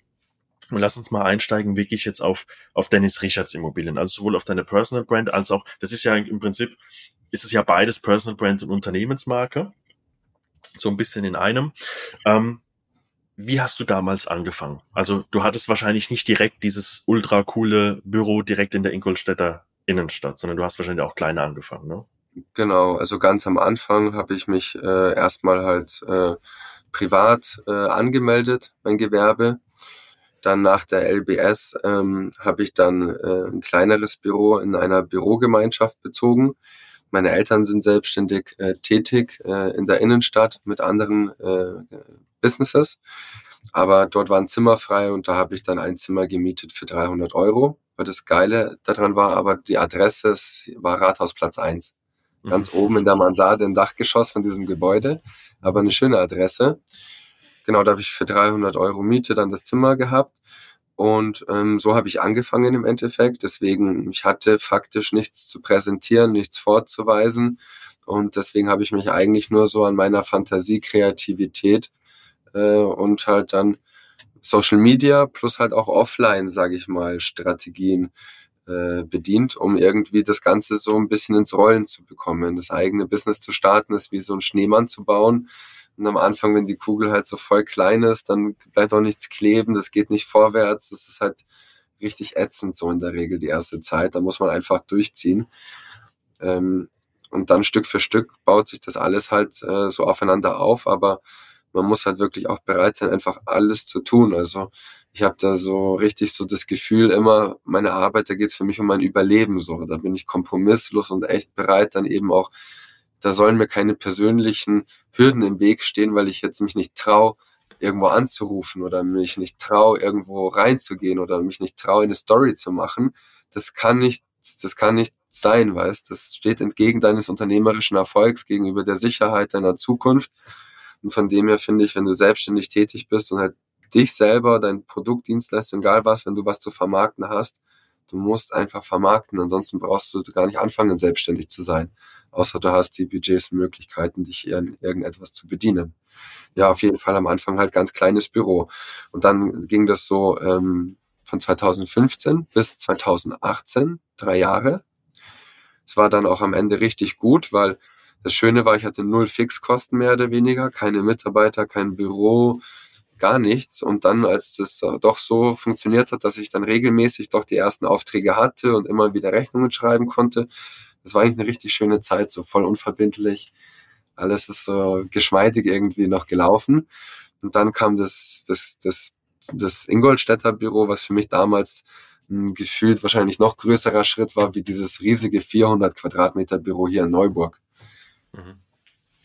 Und lass uns mal einsteigen, wirklich jetzt auf, auf Dennis Richards Immobilien. Also sowohl auf deine Personal Brand als auch, das ist ja im Prinzip, ist es ja beides Personal Brand und Unternehmensmarke. So ein bisschen in einem. Ähm, wie hast du damals angefangen? Also du hattest wahrscheinlich nicht direkt dieses ultra coole Büro direkt in der Ingolstädter Innenstadt, sondern du hast wahrscheinlich auch kleiner angefangen, ne? Genau, also ganz am Anfang habe ich mich äh, erstmal halt äh, privat äh, angemeldet, mein Gewerbe. Dann nach der LBS ähm, habe ich dann äh, ein kleineres Büro in einer Bürogemeinschaft bezogen. Meine Eltern sind selbstständig äh, tätig äh, in der Innenstadt mit anderen äh, Businesses. Aber dort war ein Zimmer frei und da habe ich dann ein Zimmer gemietet für 300 Euro. Weil das Geile daran war aber die Adresse war Rathausplatz 1. Ganz mhm. oben in der Mansarde im Dachgeschoss von diesem Gebäude. Aber eine schöne Adresse. Genau, da habe ich für 300 Euro Miete dann das Zimmer gehabt. Und ähm, so habe ich angefangen im Endeffekt. Deswegen, ich hatte faktisch nichts zu präsentieren, nichts vorzuweisen. Und deswegen habe ich mich eigentlich nur so an meiner Fantasie, Kreativität äh, und halt dann Social Media plus halt auch offline, sage ich mal, Strategien äh, bedient, um irgendwie das Ganze so ein bisschen ins Rollen zu bekommen. Das eigene Business zu starten ist wie so ein Schneemann zu bauen. Und am Anfang, wenn die Kugel halt so voll klein ist, dann bleibt auch nichts kleben, das geht nicht vorwärts. Das ist halt richtig ätzend so in der Regel die erste Zeit. Da muss man einfach durchziehen. Ähm, und dann Stück für Stück baut sich das alles halt äh, so aufeinander auf, aber man muss halt wirklich auch bereit sein, einfach alles zu tun. Also ich habe da so richtig so das Gefühl immer, meine Arbeit, da geht's für mich um mein Überleben so. Da bin ich kompromisslos und echt bereit, dann eben auch, da sollen mir keine persönlichen Hürden im Weg stehen, weil ich jetzt mich nicht trau, irgendwo anzurufen oder mich nicht trau, irgendwo reinzugehen oder mich nicht trau, eine Story zu machen. Das kann nicht, das kann nicht sein, weißt. Das steht entgegen deines unternehmerischen Erfolgs, gegenüber der Sicherheit deiner Zukunft. Und von dem her finde ich, wenn du selbstständig tätig bist und halt dich selber, dein Produkt, Dienstleistung, egal was, wenn du was zu vermarkten hast, du musst einfach vermarkten. Ansonsten brauchst du gar nicht anfangen, selbstständig zu sein. Außer du hast die Budgets und Möglichkeiten, dich in irgendetwas zu bedienen. Ja, auf jeden Fall am Anfang halt ganz kleines Büro. Und dann ging das so ähm, von 2015 bis 2018, drei Jahre. Es war dann auch am Ende richtig gut, weil das Schöne war, ich hatte null Fixkosten mehr oder weniger, keine Mitarbeiter, kein Büro, gar nichts. Und dann, als das doch so funktioniert hat, dass ich dann regelmäßig doch die ersten Aufträge hatte und immer wieder Rechnungen schreiben konnte, das war eigentlich eine richtig schöne Zeit, so voll unverbindlich. Alles ist so geschmeidig irgendwie noch gelaufen. Und dann kam das, das, das, das Ingolstädter Büro, was für mich damals gefühlt wahrscheinlich noch größerer Schritt war, wie dieses riesige 400 Quadratmeter Büro hier in Neuburg. Mhm.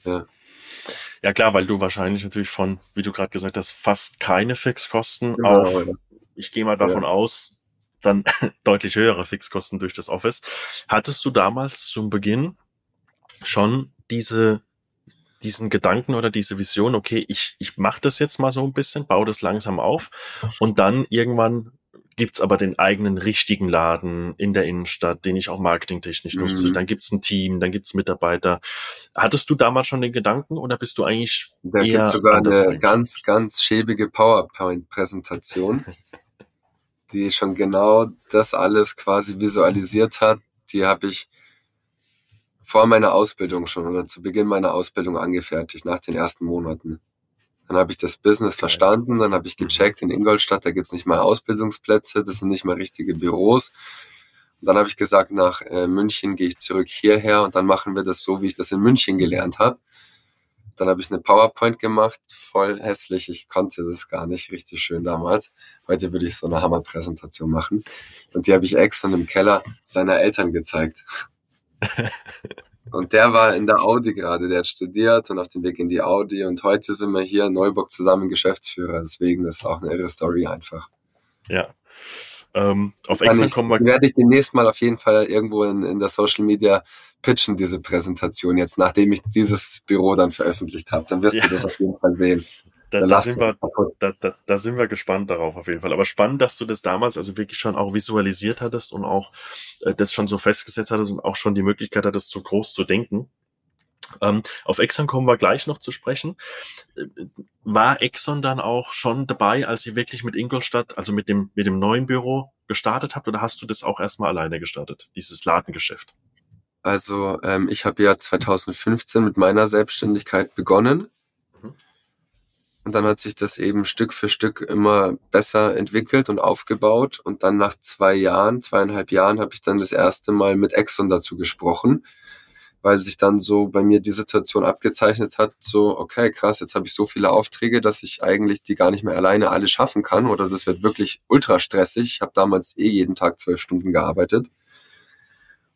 Ja. Ja klar, weil du wahrscheinlich natürlich von, wie du gerade gesagt hast, fast keine Fixkosten genau, auf, ja. ich gehe mal davon ja. aus, dann deutlich höhere Fixkosten durch das Office. Hattest du damals zum Beginn schon diese diesen Gedanken oder diese Vision, okay, ich, ich mache das jetzt mal so ein bisschen, baue das langsam auf und dann irgendwann gibt's aber den eigenen richtigen Laden in der Innenstadt, den ich auch marketingtechnisch nutze. Mhm. Dann gibt's ein Team, dann gibt's Mitarbeiter. Hattest du damals schon den Gedanken oder bist du eigentlich Da eher gibt's sogar eine ganz, ganz schäbige PowerPoint-Präsentation, die schon genau das alles quasi visualisiert hat. Die habe ich vor meiner Ausbildung schon oder zu Beginn meiner Ausbildung angefertigt, nach den ersten Monaten. Dann habe ich das Business verstanden, dann habe ich mhm. gecheckt, in Ingolstadt, da gibt's nicht mal Ausbildungsplätze, das sind nicht mal richtige Büros. Und dann habe ich gesagt, nach äh, München gehe ich zurück hierher und dann machen wir das so, wie ich das in München gelernt habe. Dann habe ich eine PowerPoint gemacht, voll hässlich. Ich konnte das gar nicht richtig schön damals. Heute würde ich so eine Hammerpräsentation machen. Und die habe ich extra im Keller seiner Eltern gezeigt. Und der war in der Audi gerade, der hat studiert und auf dem Weg in die Audi. Und heute sind wir hier in Neuburg zusammen Geschäftsführer. Deswegen ist auch eine irre Story einfach. Ja. Ähm, auf Excel kommen wir. Werde ich demnächst mal auf jeden Fall irgendwo in, in der Social Media pitchen, diese Präsentation jetzt, nachdem ich dieses Büro dann veröffentlicht habe. Dann wirst ja. du das auf jeden Fall sehen da, da, sind wir, da, da, da sind wir gespannt darauf auf jeden Fall. Aber spannend, dass du das damals also wirklich schon auch visualisiert hattest und auch äh, das schon so festgesetzt hattest und auch schon die Möglichkeit hattest, so groß zu denken. Ähm, auf Exxon kommen wir gleich noch zu sprechen. Äh, war Exxon dann auch schon dabei, als ihr wirklich mit Ingolstadt, also mit dem, mit dem neuen Büro gestartet habt, oder hast du das auch erstmal alleine gestartet, dieses Ladengeschäft? Also ähm, ich habe ja 2015 mit meiner Selbstständigkeit begonnen. Und dann hat sich das eben Stück für Stück immer besser entwickelt und aufgebaut. Und dann nach zwei Jahren, zweieinhalb Jahren, habe ich dann das erste Mal mit Exxon dazu gesprochen, weil sich dann so bei mir die Situation abgezeichnet hat, so, okay, krass, jetzt habe ich so viele Aufträge, dass ich eigentlich die gar nicht mehr alleine alle schaffen kann oder das wird wirklich ultra stressig. Ich habe damals eh jeden Tag zwölf Stunden gearbeitet.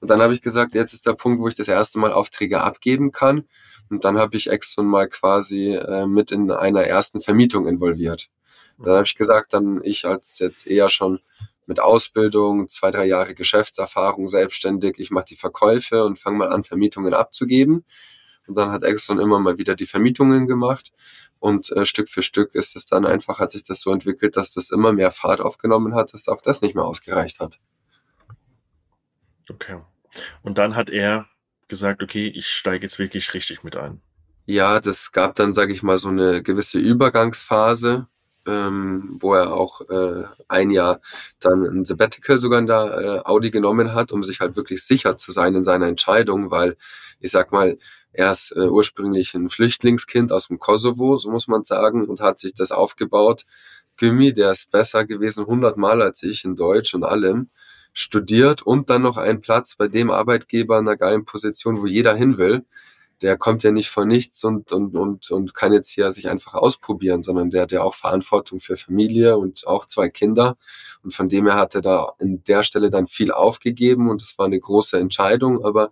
Und dann habe ich gesagt, jetzt ist der Punkt, wo ich das erste Mal Aufträge abgeben kann und dann habe ich Exxon mal quasi äh, mit in einer ersten Vermietung involviert. Dann habe ich gesagt, dann ich als jetzt eher schon mit Ausbildung, zwei, drei Jahre Geschäftserfahrung, selbstständig, ich mache die Verkäufe und fange mal an, Vermietungen abzugeben. Und dann hat Exxon immer mal wieder die Vermietungen gemacht. Und äh, Stück für Stück ist es dann einfach, hat sich das so entwickelt, dass das immer mehr Fahrt aufgenommen hat, dass auch das nicht mehr ausgereicht hat. Okay. Und dann hat er gesagt, okay, ich steige jetzt wirklich richtig mit ein? Ja, das gab dann, sage ich mal, so eine gewisse Übergangsphase, ähm, wo er auch äh, ein Jahr dann ein Sabbatical sogar in der äh, Audi genommen hat, um sich halt wirklich sicher zu sein in seiner Entscheidung, weil ich sag mal, er ist äh, ursprünglich ein Flüchtlingskind aus dem Kosovo, so muss man sagen, und hat sich das aufgebaut, Gymi, der ist besser gewesen hundertmal als ich in Deutsch und allem, studiert und dann noch einen Platz bei dem Arbeitgeber in einer geilen Position, wo jeder hin will. Der kommt ja nicht von nichts und, und, und, und kann jetzt hier sich einfach ausprobieren, sondern der hat ja auch Verantwortung für Familie und auch zwei Kinder. Und von dem her hat er da in der Stelle dann viel aufgegeben und es war eine große Entscheidung, aber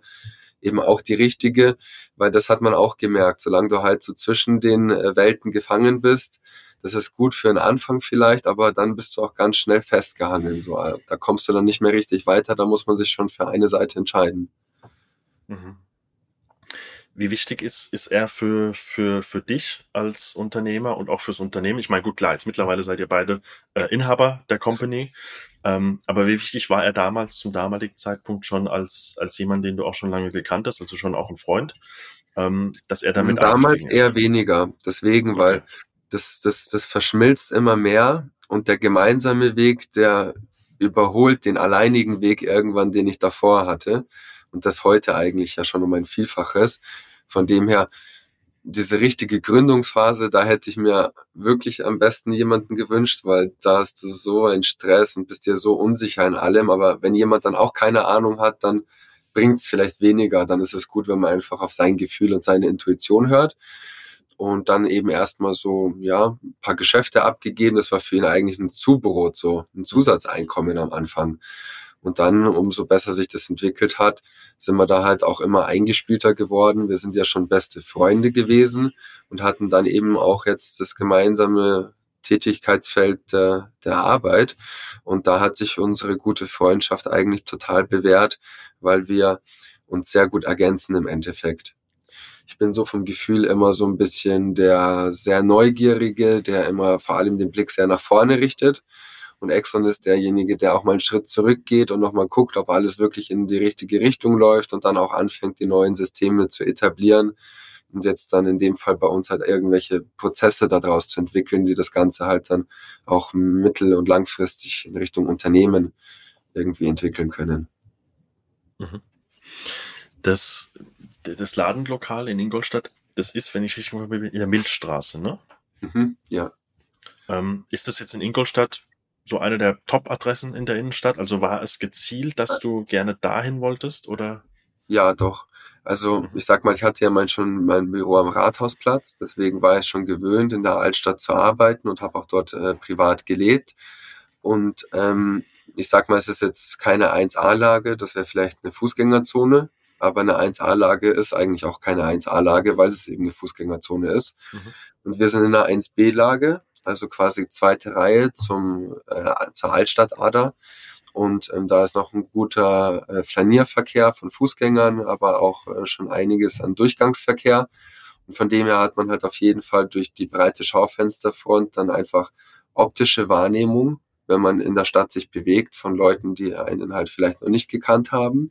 eben auch die richtige, weil das hat man auch gemerkt, solange du halt so zwischen den äh, Welten gefangen bist, das ist gut für einen Anfang vielleicht, aber dann bist du auch ganz schnell festgehangen. So, äh, da kommst du dann nicht mehr richtig weiter, da muss man sich schon für eine Seite entscheiden. Mhm. Wie wichtig ist, ist er für, für, für dich als Unternehmer und auch fürs Unternehmen? Ich meine, gut, klar, jetzt mittlerweile seid ihr beide äh, Inhaber der Company. Ähm, aber wie wichtig war er damals zum damaligen Zeitpunkt schon als, als jemand, den du auch schon lange gekannt hast, also schon auch ein Freund, ähm, dass er damit Damals eher weniger. Deswegen, okay. weil das, das, das verschmilzt immer mehr und der gemeinsame Weg, der überholt den alleinigen Weg irgendwann, den ich davor hatte. Und das heute eigentlich ja schon um ein Vielfaches. Von dem her, diese richtige Gründungsphase, da hätte ich mir wirklich am besten jemanden gewünscht, weil da hast du so einen Stress und bist dir so unsicher in allem. Aber wenn jemand dann auch keine Ahnung hat, dann bringt es vielleicht weniger. Dann ist es gut, wenn man einfach auf sein Gefühl und seine Intuition hört und dann eben erstmal so, ja, ein paar Geschäfte abgegeben. Das war für ihn eigentlich ein Zubrot, so ein Zusatzeinkommen am Anfang. Und dann, umso besser sich das entwickelt hat, sind wir da halt auch immer eingespielter geworden. Wir sind ja schon beste Freunde gewesen und hatten dann eben auch jetzt das gemeinsame Tätigkeitsfeld der, der Arbeit. Und da hat sich unsere gute Freundschaft eigentlich total bewährt, weil wir uns sehr gut ergänzen im Endeffekt. Ich bin so vom Gefühl immer so ein bisschen der sehr Neugierige, der immer vor allem den Blick sehr nach vorne richtet. Und Exxon ist derjenige, der auch mal einen Schritt zurückgeht und nochmal guckt, ob alles wirklich in die richtige Richtung läuft und dann auch anfängt, die neuen Systeme zu etablieren und jetzt dann in dem Fall bei uns halt irgendwelche Prozesse daraus zu entwickeln, die das Ganze halt dann auch mittel- und langfristig in Richtung Unternehmen irgendwie entwickeln können. Mhm. Das das Ladenlokal in Ingolstadt, das ist, wenn ich richtig mal in der Milchstraße, ne? Mhm, ja. Ähm, ist das jetzt in Ingolstadt so eine der Top-Adressen in der Innenstadt? Also war es gezielt, dass du gerne dahin wolltest, oder? Ja, doch. Also mhm. ich sag mal, ich hatte ja mein schon mein Büro am Rathausplatz, deswegen war ich schon gewöhnt, in der Altstadt zu arbeiten und habe auch dort äh, privat gelebt. Und ähm, ich sag mal, es ist jetzt keine 1A-Lage, das wäre vielleicht eine Fußgängerzone, aber eine 1A-Lage ist eigentlich auch keine 1A-Lage, weil es eben eine Fußgängerzone ist. Mhm. Und wir sind in einer 1B-Lage, also quasi zweite Reihe zum, äh, zur Altstadtader. Und ähm, da ist noch ein guter äh, Flanierverkehr von Fußgängern, aber auch äh, schon einiges an Durchgangsverkehr. Und von dem her hat man halt auf jeden Fall durch die breite Schaufensterfront dann einfach optische Wahrnehmung, wenn man in der Stadt sich bewegt, von Leuten, die einen halt vielleicht noch nicht gekannt haben.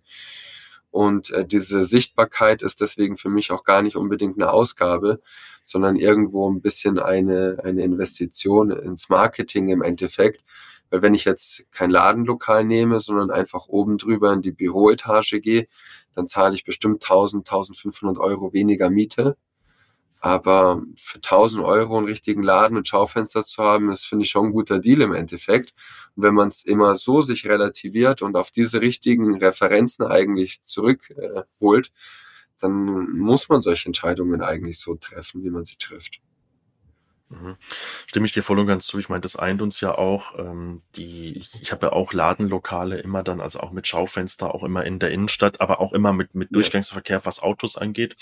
Und äh, diese Sichtbarkeit ist deswegen für mich auch gar nicht unbedingt eine Ausgabe, sondern irgendwo ein bisschen eine, eine Investition ins Marketing im Endeffekt. Weil wenn ich jetzt kein Ladenlokal nehme, sondern einfach oben drüber in die Büroetage gehe, dann zahle ich bestimmt 1000, 1500 Euro weniger Miete aber für 1000 Euro einen richtigen Laden mit Schaufenster zu haben, ist, finde ich, schon ein guter Deal im Endeffekt. Und wenn man es immer so sich relativiert und auf diese richtigen Referenzen eigentlich zurückholt, äh, dann muss man solche Entscheidungen eigentlich so treffen, wie man sie trifft. Mhm. Stimme ich dir voll und ganz zu. Ich meine, das eint uns ja auch. Ähm, die, ich, ich habe ja auch Ladenlokale immer dann, also auch mit Schaufenster, auch immer in der Innenstadt, aber auch immer mit, mit Durchgangsverkehr, was Autos angeht.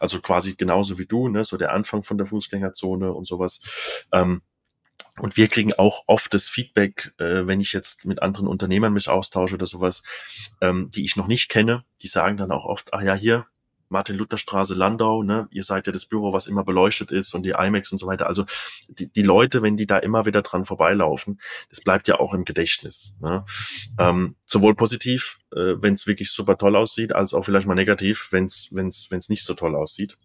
Also quasi genauso wie du, ne, so der Anfang von der Fußgängerzone und sowas. Ähm, und wir kriegen auch oft das Feedback, äh, wenn ich jetzt mit anderen Unternehmern mich austausche oder sowas, ähm, die ich noch nicht kenne, die sagen dann auch oft, ah ja, hier, Martin-Luther-Straße, Landau, ne? Ihr seid ja das Büro, was immer beleuchtet ist und die IMAX und so weiter. Also die, die Leute, wenn die da immer wieder dran vorbeilaufen, das bleibt ja auch im Gedächtnis. Ne? Ähm, sowohl positiv, äh, wenn es wirklich super toll aussieht, als auch vielleicht mal negativ, wenn es wenn's, wenn's nicht so toll aussieht.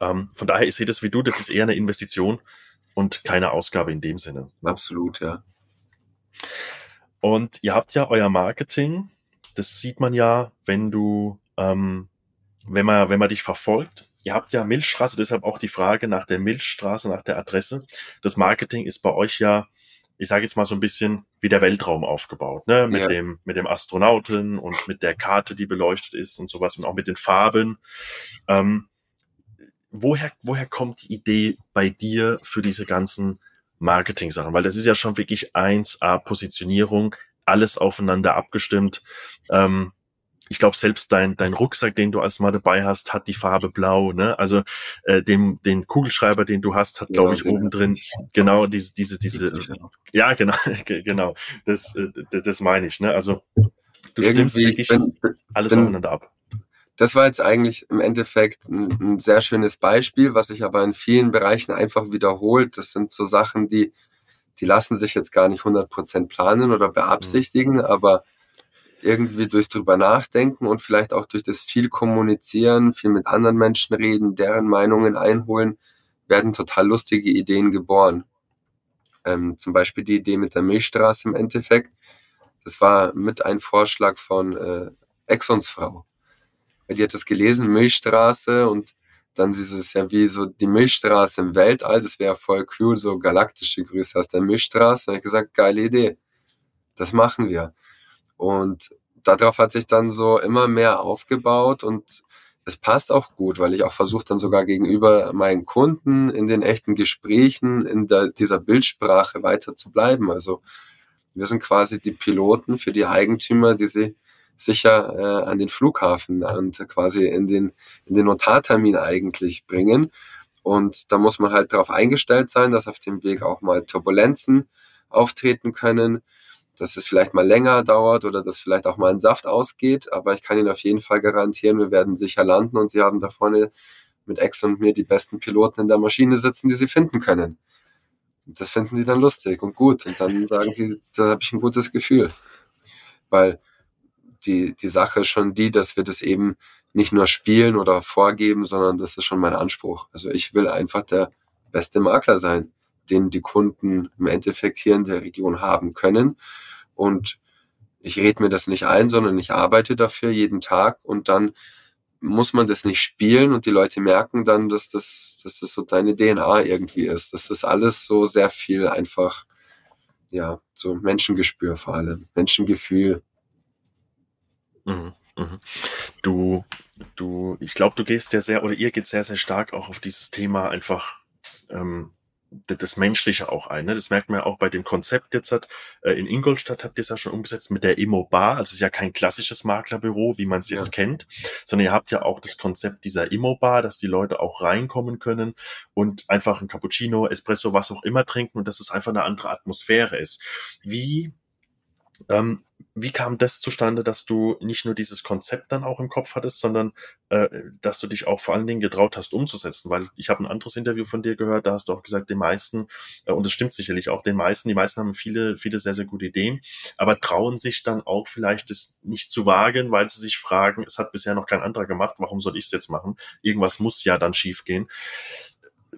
Ähm, von daher, ich sehe das wie du, das ist eher eine Investition und keine Ausgabe in dem Sinne. Absolut, ja. Und ihr habt ja euer Marketing, das sieht man ja, wenn du ähm, wenn man, wenn man dich verfolgt, ihr habt ja Milchstraße, deshalb auch die Frage nach der Milchstraße, nach der Adresse. Das Marketing ist bei euch ja, ich sage jetzt mal so ein bisschen wie der Weltraum aufgebaut, ne? Mit ja. dem mit dem Astronauten und mit der Karte, die beleuchtet ist und sowas und auch mit den Farben. Ähm, woher woher kommt die Idee bei dir für diese ganzen Marketing-Sachen? Weil das ist ja schon wirklich 1A Positionierung, alles aufeinander abgestimmt. Ähm, ich glaube, selbst dein, dein Rucksack, den du als mal dabei hast, hat die Farbe blau. Ne? Also äh, dem, den Kugelschreiber, den du hast, hat, glaube ich, oben drin genau diese, diese, diese. Ja, genau, genau. Das, äh, das meine ich. Ne? Also du stimmst wirklich bin, alles aufeinander ab. Das war jetzt eigentlich im Endeffekt ein, ein sehr schönes Beispiel, was sich aber in vielen Bereichen einfach wiederholt. Das sind so Sachen, die, die lassen sich jetzt gar nicht 100% planen oder beabsichtigen, mhm. aber irgendwie durch drüber nachdenken und vielleicht auch durch das viel kommunizieren, viel mit anderen Menschen reden, deren Meinungen einholen, werden total lustige Ideen geboren. Ähm, zum Beispiel die Idee mit der Milchstraße im Endeffekt. Das war mit ein Vorschlag von äh, Exons Frau. Die hat das gelesen, Milchstraße, und dann sie so, ist ja wie so die Milchstraße im Weltall, das wäre voll cool, so galaktische Grüße aus der Milchstraße. Und ich gesagt, geile Idee. Das machen wir. Und darauf hat sich dann so immer mehr aufgebaut und es passt auch gut, weil ich auch versuche dann sogar gegenüber meinen Kunden in den echten Gesprächen in der, dieser Bildsprache weiter zu bleiben. Also wir sind quasi die Piloten für die Eigentümer, die sie sicher äh, an den Flughafen und quasi in den, in den Notartermin eigentlich bringen. Und da muss man halt darauf eingestellt sein, dass auf dem Weg auch mal Turbulenzen auftreten können, dass es vielleicht mal länger dauert oder dass vielleicht auch mal ein Saft ausgeht, aber ich kann Ihnen auf jeden Fall garantieren, wir werden sicher landen und Sie haben da vorne mit Ex und mir die besten Piloten in der Maschine sitzen, die Sie finden können. Das finden die dann lustig und gut und dann sagen die, da habe ich ein gutes Gefühl. Weil die, die Sache ist schon die, dass wir das eben nicht nur spielen oder vorgeben, sondern das ist schon mein Anspruch. Also ich will einfach der beste Makler sein, den die Kunden im Endeffekt hier in der Region haben können. Und ich rede mir das nicht ein, sondern ich arbeite dafür jeden Tag und dann muss man das nicht spielen und die Leute merken dann, dass das, dass das so deine DNA irgendwie ist. Das ist alles so sehr viel einfach, ja, so Menschengespür vor allem, Menschengefühl. Mhm, mhm. Du, du, ich glaube, du gehst ja sehr, oder ihr geht sehr, sehr stark auch auf dieses Thema einfach ähm, das Menschliche auch ein. Ne? Das merkt man ja auch bei dem Konzept jetzt hat. Äh, in Ingolstadt habt ihr es ja schon umgesetzt mit der Immo Bar. Also es ist ja kein klassisches Maklerbüro, wie man es jetzt ja. kennt, sondern ihr habt ja auch das Konzept dieser Immo Bar, dass die Leute auch reinkommen können und einfach ein Cappuccino, Espresso, was auch immer trinken und dass es einfach eine andere Atmosphäre ist. Wie ähm, wie kam das zustande, dass du nicht nur dieses Konzept dann auch im Kopf hattest, sondern äh, dass du dich auch vor allen Dingen getraut hast umzusetzen? Weil ich habe ein anderes Interview von dir gehört, da hast du auch gesagt, den meisten, äh, und das stimmt sicherlich auch, den meisten, die meisten haben viele, viele sehr, sehr gute Ideen, aber trauen sich dann auch vielleicht das nicht zu wagen, weil sie sich fragen, es hat bisher noch kein anderer gemacht, warum soll ich es jetzt machen? Irgendwas muss ja dann schiefgehen.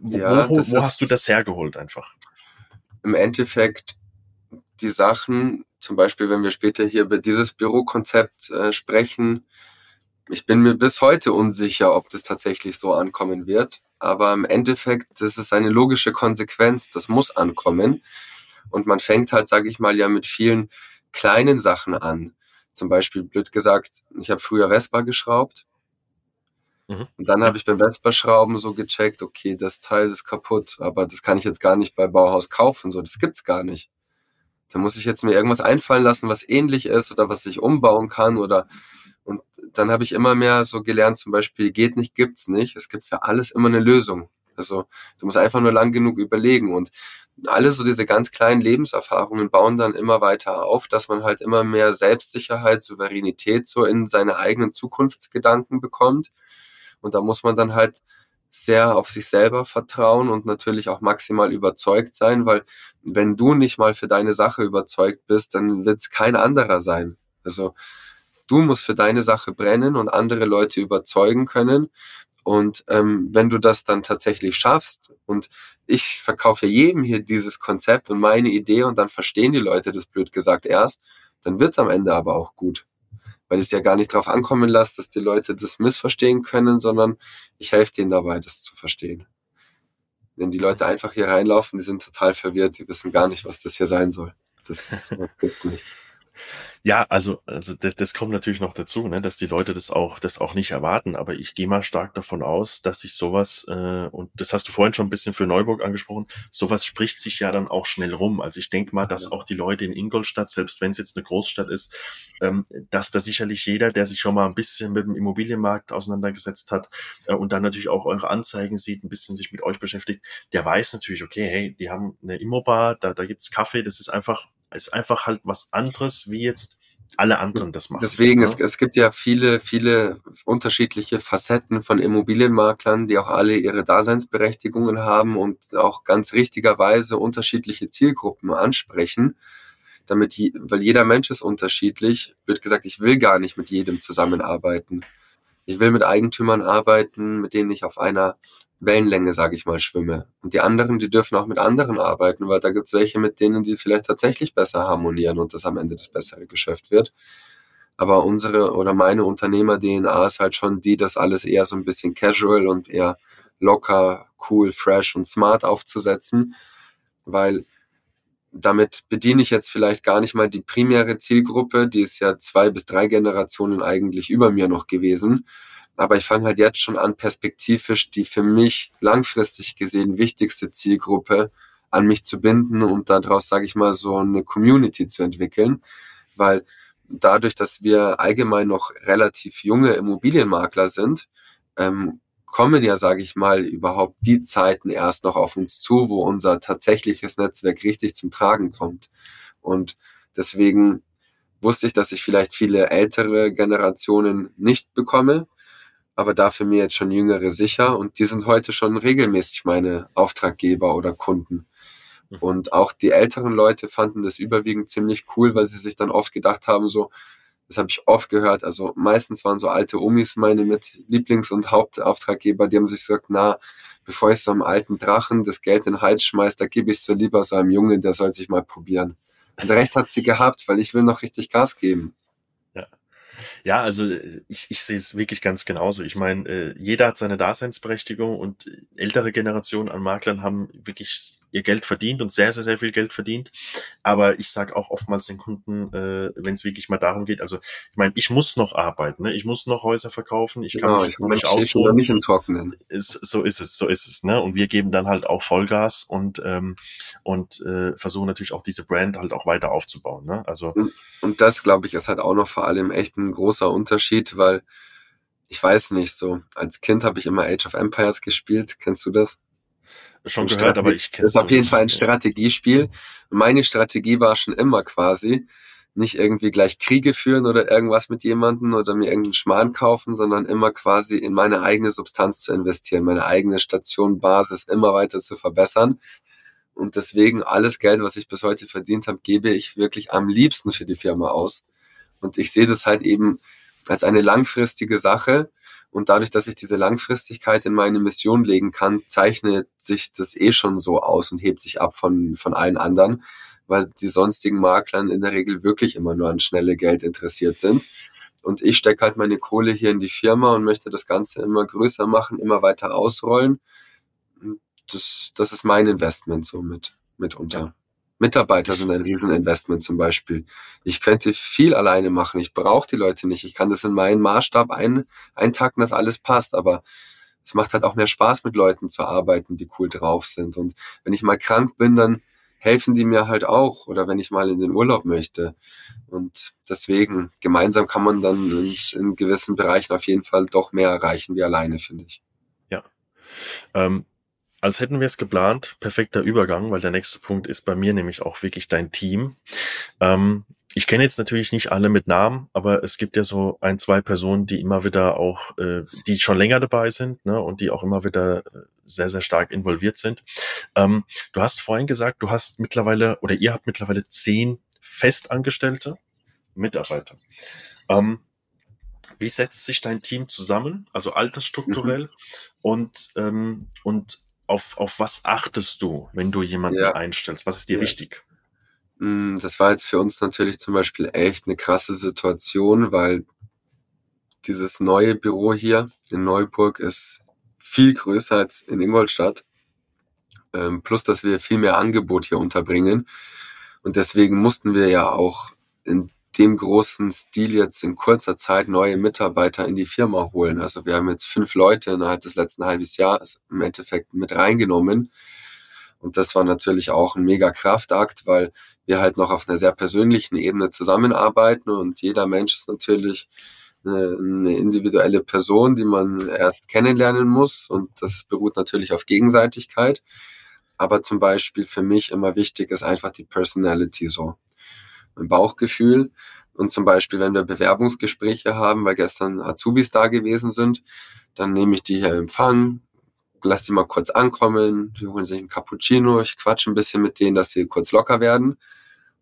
Ja, wo, wo, wo hast du das hergeholt einfach? Im Endeffekt die Sachen, zum Beispiel, wenn wir später hier über dieses Bürokonzept äh, sprechen, ich bin mir bis heute unsicher, ob das tatsächlich so ankommen wird. Aber im Endeffekt, das ist eine logische Konsequenz, das muss ankommen. Und man fängt halt, sage ich mal, ja mit vielen kleinen Sachen an. Zum Beispiel, blöd gesagt, ich habe früher Vespa geschraubt. Mhm. Und dann habe ich beim Vespa-Schrauben so gecheckt, okay, das Teil ist kaputt, aber das kann ich jetzt gar nicht bei Bauhaus kaufen, so, das gibt's gar nicht. Da muss ich jetzt mir irgendwas einfallen lassen, was ähnlich ist oder was ich umbauen kann oder und dann habe ich immer mehr so gelernt, zum Beispiel geht nicht, gibt's nicht. Es gibt für alles immer eine Lösung. Also du musst einfach nur lang genug überlegen und alle so diese ganz kleinen Lebenserfahrungen bauen dann immer weiter auf, dass man halt immer mehr Selbstsicherheit, Souveränität so in seine eigenen Zukunftsgedanken bekommt. Und da muss man dann halt sehr auf sich selber vertrauen und natürlich auch maximal überzeugt sein, weil wenn du nicht mal für deine Sache überzeugt bist, dann wird es kein anderer sein. Also du musst für deine Sache brennen und andere Leute überzeugen können. Und ähm, wenn du das dann tatsächlich schaffst und ich verkaufe jedem hier dieses Konzept und meine Idee und dann verstehen die Leute das blöd gesagt erst, dann wird's am Ende aber auch gut. Weil ich es ja gar nicht drauf ankommen lasse, dass die Leute das missverstehen können, sondern ich helfe denen dabei, das zu verstehen. Wenn die Leute einfach hier reinlaufen, die sind total verwirrt, die wissen gar nicht, was das hier sein soll. Das gibt's nicht. Ja, also, also das, das kommt natürlich noch dazu, ne, dass die Leute das auch, das auch nicht erwarten. Aber ich gehe mal stark davon aus, dass sich sowas, äh, und das hast du vorhin schon ein bisschen für Neuburg angesprochen, sowas spricht sich ja dann auch schnell rum. Also ich denke mal, dass auch die Leute in Ingolstadt, selbst wenn es jetzt eine Großstadt ist, ähm, dass da sicherlich jeder, der sich schon mal ein bisschen mit dem Immobilienmarkt auseinandergesetzt hat äh, und dann natürlich auch eure Anzeigen sieht, ein bisschen sich mit euch beschäftigt, der weiß natürlich, okay, hey, die haben eine Immobar, da, da gibt's Kaffee, das ist einfach ist einfach halt was anderes, wie jetzt alle anderen das machen. Deswegen, ja? es, es gibt ja viele, viele unterschiedliche Facetten von Immobilienmaklern, die auch alle ihre Daseinsberechtigungen haben und auch ganz richtigerweise unterschiedliche Zielgruppen ansprechen. Damit, weil jeder Mensch ist unterschiedlich, wird gesagt, ich will gar nicht mit jedem zusammenarbeiten. Ich will mit Eigentümern arbeiten, mit denen ich auf einer Wellenlänge, sage ich mal, schwimme. Und die anderen, die dürfen auch mit anderen arbeiten, weil da gibt's welche, mit denen die vielleicht tatsächlich besser harmonieren und das am Ende das bessere Geschäft wird. Aber unsere oder meine Unternehmer-DNA ist halt schon die, das alles eher so ein bisschen casual und eher locker, cool, fresh und smart aufzusetzen, weil damit bediene ich jetzt vielleicht gar nicht mal die primäre Zielgruppe, die ist ja zwei bis drei Generationen eigentlich über mir noch gewesen, aber ich fange halt jetzt schon an, perspektivisch die für mich langfristig gesehen wichtigste Zielgruppe an mich zu binden und daraus, sage ich mal, so eine Community zu entwickeln. Weil dadurch, dass wir allgemein noch relativ junge Immobilienmakler sind, ähm, kommen ja, sage ich mal, überhaupt die Zeiten erst noch auf uns zu, wo unser tatsächliches Netzwerk richtig zum Tragen kommt. Und deswegen wusste ich, dass ich vielleicht viele ältere Generationen nicht bekomme, aber dafür mir jetzt schon jüngere sicher und die sind heute schon regelmäßig meine Auftraggeber oder Kunden. Mhm. Und auch die älteren Leute fanden das überwiegend ziemlich cool, weil sie sich dann oft gedacht haben, so, das habe ich oft gehört, also meistens waren so alte Omis meine mit Lieblings- und Hauptauftraggeber, die haben sich gesagt, na, bevor ich so einem alten Drachen das Geld in den Hals schmeiß, da gebe ich so lieber so einem Jungen, der soll sich mal probieren. Und recht hat sie gehabt, weil ich will noch richtig Gas geben. Ja, also ich, ich sehe es wirklich ganz genauso. Ich meine, äh, jeder hat seine Daseinsberechtigung und ältere Generationen an Maklern haben wirklich ihr Geld verdient und sehr, sehr, sehr viel Geld verdient. Aber ich sage auch oftmals den Kunden, äh, wenn es wirklich mal darum geht, also ich meine, ich muss noch arbeiten, ne? ich muss noch Häuser verkaufen, ich kann genau, mich ich nicht ausruhen. nicht im Trockenen. Ist, so ist es, so ist es. Ne? Und wir geben dann halt auch Vollgas und, ähm, und äh, versuchen natürlich auch diese Brand halt auch weiter aufzubauen. Ne? Also und, und das, glaube ich, ist halt auch noch vor allem echt ein großer Unterschied, weil ich weiß nicht, so als Kind habe ich immer Age of Empires gespielt. Kennst du das? Schon gehört, Strategie, aber ich kenne es. Das ist auf jeden Fall ein Strategiespiel. Meine Strategie war schon immer quasi, nicht irgendwie gleich Kriege führen oder irgendwas mit jemandem oder mir irgendeinen Schmarrn kaufen, sondern immer quasi in meine eigene Substanz zu investieren, meine eigene Station, Basis immer weiter zu verbessern. Und deswegen alles Geld, was ich bis heute verdient habe, gebe ich wirklich am liebsten für die Firma aus. Und ich sehe das halt eben als eine langfristige Sache, und dadurch, dass ich diese Langfristigkeit in meine Mission legen kann, zeichnet sich das eh schon so aus und hebt sich ab von, von allen anderen, weil die sonstigen Maklern in der Regel wirklich immer nur an schnelle Geld interessiert sind. Und ich stecke halt meine Kohle hier in die Firma und möchte das Ganze immer größer machen, immer weiter ausrollen. Das, das ist mein Investment so mit, mitunter. Mitarbeiter sind ein Rieseninvestment zum Beispiel. Ich könnte viel alleine machen. Ich brauche die Leute nicht. Ich kann das in meinen Maßstab ein, eintacken, dass alles passt. Aber es macht halt auch mehr Spaß, mit Leuten zu arbeiten, die cool drauf sind. Und wenn ich mal krank bin, dann helfen die mir halt auch. Oder wenn ich mal in den Urlaub möchte. Und deswegen, gemeinsam kann man dann in, in gewissen Bereichen auf jeden Fall doch mehr erreichen wie alleine, finde ich. Ja. Ähm, als hätten wir es geplant, perfekter Übergang, weil der nächste Punkt ist bei mir nämlich auch wirklich dein Team. Ähm, ich kenne jetzt natürlich nicht alle mit Namen, aber es gibt ja so ein, zwei Personen, die immer wieder auch, äh, die schon länger dabei sind ne, und die auch immer wieder äh, sehr, sehr stark involviert sind. Ähm, du hast vorhin gesagt, du hast mittlerweile oder ihr habt mittlerweile zehn festangestellte Mitarbeiter. Ähm, wie setzt sich dein Team zusammen, also altersstrukturell mhm. und, ähm, und auf, auf was achtest du, wenn du jemanden ja. einstellst? Was ist dir ja. wichtig? Mm, das war jetzt für uns natürlich zum Beispiel echt eine krasse Situation, weil dieses neue Büro hier in Neuburg ist viel größer als in Ingolstadt. Ähm, plus, dass wir viel mehr Angebot hier unterbringen. Und deswegen mussten wir ja auch in dem großen Stil jetzt in kurzer Zeit neue Mitarbeiter in die Firma holen. Also wir haben jetzt fünf Leute innerhalb des letzten halbes Jahres im Endeffekt mit reingenommen. Und das war natürlich auch ein mega Kraftakt, weil wir halt noch auf einer sehr persönlichen Ebene zusammenarbeiten und jeder Mensch ist natürlich eine, eine individuelle Person, die man erst kennenlernen muss und das beruht natürlich auf Gegenseitigkeit. Aber zum Beispiel für mich immer wichtig ist einfach die Personality so. Bauchgefühl. Und zum Beispiel, wenn wir Bewerbungsgespräche haben, weil gestern Azubis da gewesen sind, dann nehme ich die hier empfangen, lass die mal kurz ankommen, die holen sich einen Cappuccino, ich quatsche ein bisschen mit denen, dass sie kurz locker werden.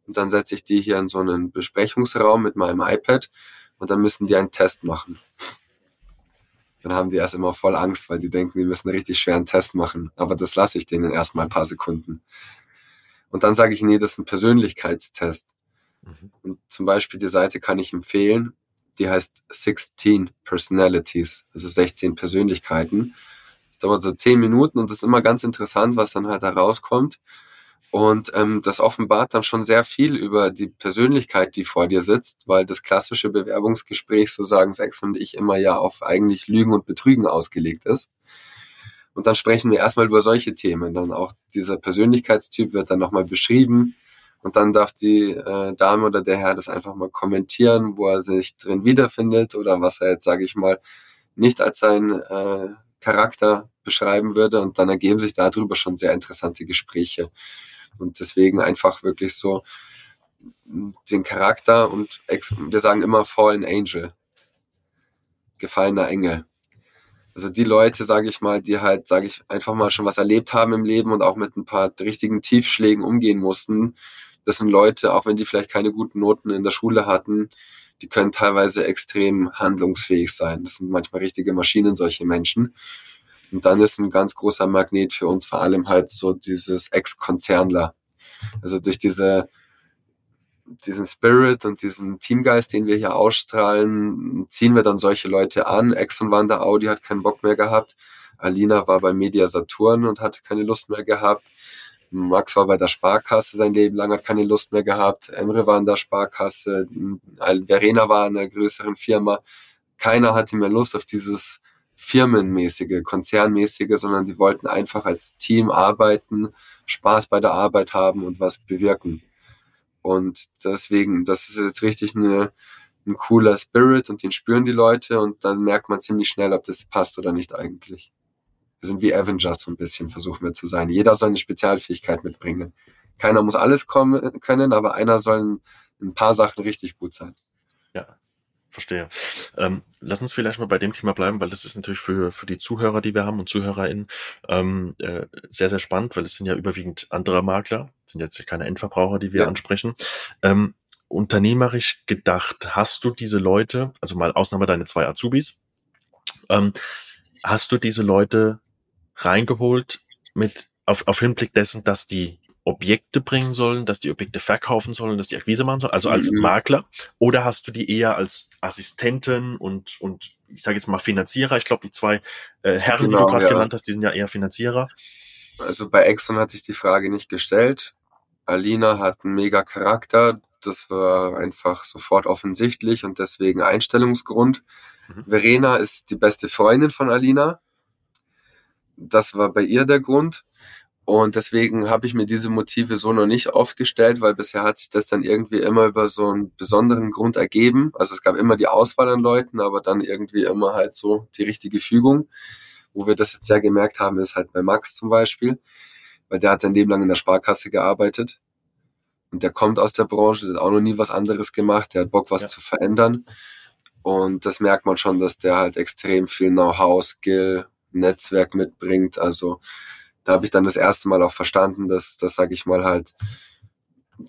Und dann setze ich die hier in so einen Besprechungsraum mit meinem iPad und dann müssen die einen Test machen. Dann haben die erst immer voll Angst, weil die denken, die müssen einen richtig schweren Test machen. Aber das lasse ich denen erstmal ein paar Sekunden. Und dann sage ich, nee, das ist ein Persönlichkeitstest. Mhm. Und zum Beispiel die Seite kann ich empfehlen, die heißt 16 Personalities, also 16 Persönlichkeiten. Das dauert so 10 Minuten und das ist immer ganz interessant, was dann halt da rauskommt. Und ähm, das offenbart dann schon sehr viel über die Persönlichkeit, die vor dir sitzt, weil das klassische Bewerbungsgespräch, so sagen Sex und ich, immer ja auf eigentlich Lügen und Betrügen ausgelegt ist. Und dann sprechen wir erstmal über solche Themen. Dann auch dieser Persönlichkeitstyp wird dann nochmal beschrieben. Und dann darf die äh, Dame oder der Herr das einfach mal kommentieren, wo er sich drin wiederfindet oder was er jetzt, sage ich mal, nicht als sein äh, Charakter beschreiben würde. Und dann ergeben sich darüber schon sehr interessante Gespräche. Und deswegen einfach wirklich so den Charakter und wir sagen immer Fallen Angel, gefallener Engel. Also die Leute, sage ich mal, die halt, sage ich, einfach mal schon was erlebt haben im Leben und auch mit ein paar richtigen Tiefschlägen umgehen mussten. Das sind Leute, auch wenn die vielleicht keine guten Noten in der Schule hatten, die können teilweise extrem handlungsfähig sein. Das sind manchmal richtige Maschinen, solche Menschen. Und dann ist ein ganz großer Magnet für uns vor allem halt so dieses Ex-Konzernler. Also durch diese, diesen Spirit und diesen Teamgeist, den wir hier ausstrahlen, ziehen wir dann solche Leute an. Exxon Wander Audi hat keinen Bock mehr gehabt. Alina war bei Media Saturn und hatte keine Lust mehr gehabt. Max war bei der Sparkasse sein Leben lang, hat keine Lust mehr gehabt. Emre war in der Sparkasse. Verena war in einer größeren Firma. Keiner hatte mehr Lust auf dieses firmenmäßige, konzernmäßige, sondern die wollten einfach als Team arbeiten, Spaß bei der Arbeit haben und was bewirken. Und deswegen, das ist jetzt richtig eine, ein cooler Spirit und den spüren die Leute und dann merkt man ziemlich schnell, ob das passt oder nicht eigentlich. Wir sind wie Avengers so ein bisschen, versuchen wir zu sein. Jeder soll eine Spezialfähigkeit mitbringen. Keiner muss alles kommen, können, aber einer soll ein paar Sachen richtig gut sein. Ja, Verstehe. Ähm, lass uns vielleicht mal bei dem Thema bleiben, weil das ist natürlich für, für die Zuhörer, die wir haben und ZuhörerInnen, ähm, äh, sehr, sehr spannend, weil es sind ja überwiegend andere Makler, sind jetzt keine Endverbraucher, die wir ja. ansprechen. Ähm, unternehmerisch gedacht, hast du diese Leute, also mal Ausnahme deine zwei Azubis, ähm, hast du diese Leute reingeholt mit auf, auf Hinblick dessen, dass die Objekte bringen sollen, dass die Objekte verkaufen sollen, dass die Akquise machen sollen, also als mhm. Makler? Oder hast du die eher als Assistenten und, und ich sage jetzt mal Finanzierer? Ich glaube, die zwei äh, Herren, genau, die du gerade ja. genannt hast, die sind ja eher Finanzierer. Also bei Exxon hat sich die Frage nicht gestellt. Alina hat einen mega Charakter. Das war einfach sofort offensichtlich und deswegen Einstellungsgrund. Mhm. Verena ist die beste Freundin von Alina. Das war bei ihr der Grund. Und deswegen habe ich mir diese Motive so noch nicht aufgestellt, weil bisher hat sich das dann irgendwie immer über so einen besonderen Grund ergeben. Also es gab immer die Auswahl an Leuten, aber dann irgendwie immer halt so die richtige Fügung. Wo wir das jetzt sehr gemerkt haben, ist halt bei Max zum Beispiel, weil der hat sein Leben lang in der Sparkasse gearbeitet. Und der kommt aus der Branche, der hat auch noch nie was anderes gemacht, der hat Bock, was ja. zu verändern. Und das merkt man schon, dass der halt extrem viel Know-how, Skill, Netzwerk mitbringt. Also da habe ich dann das erste Mal auch verstanden, dass das, sage ich mal, halt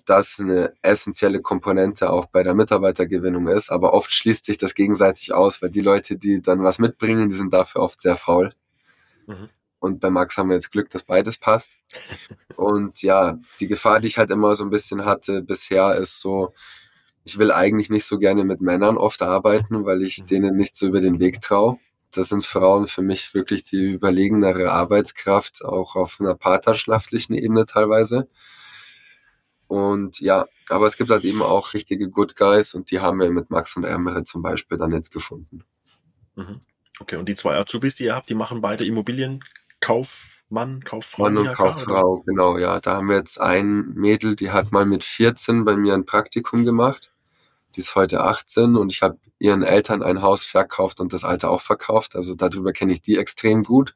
das eine essentielle Komponente auch bei der Mitarbeitergewinnung ist. Aber oft schließt sich das gegenseitig aus, weil die Leute, die dann was mitbringen, die sind dafür oft sehr faul. Mhm. Und bei Max haben wir jetzt Glück, dass beides passt. Und ja, die Gefahr, die ich halt immer so ein bisschen hatte bisher, ist so, ich will eigentlich nicht so gerne mit Männern oft arbeiten, weil ich mhm. denen nicht so über den Weg traue. Das sind Frauen für mich wirklich die überlegenere Arbeitskraft, auch auf einer partnerschaftlichen Ebene teilweise. Und ja, aber es gibt halt eben auch richtige Good Guys und die haben wir mit Max und Emre zum Beispiel dann jetzt gefunden. Mhm. Okay, und die zwei Azubis, die ihr habt, die machen beide Immobilienkaufmann, Kauffrau? Mann und Kauffrau, oder? genau, ja. Da haben wir jetzt ein Mädel, die hat mal mit 14 bei mir ein Praktikum gemacht. Die ist heute 18 und ich habe ihren Eltern ein Haus verkauft und das alte auch verkauft. Also darüber kenne ich die extrem gut.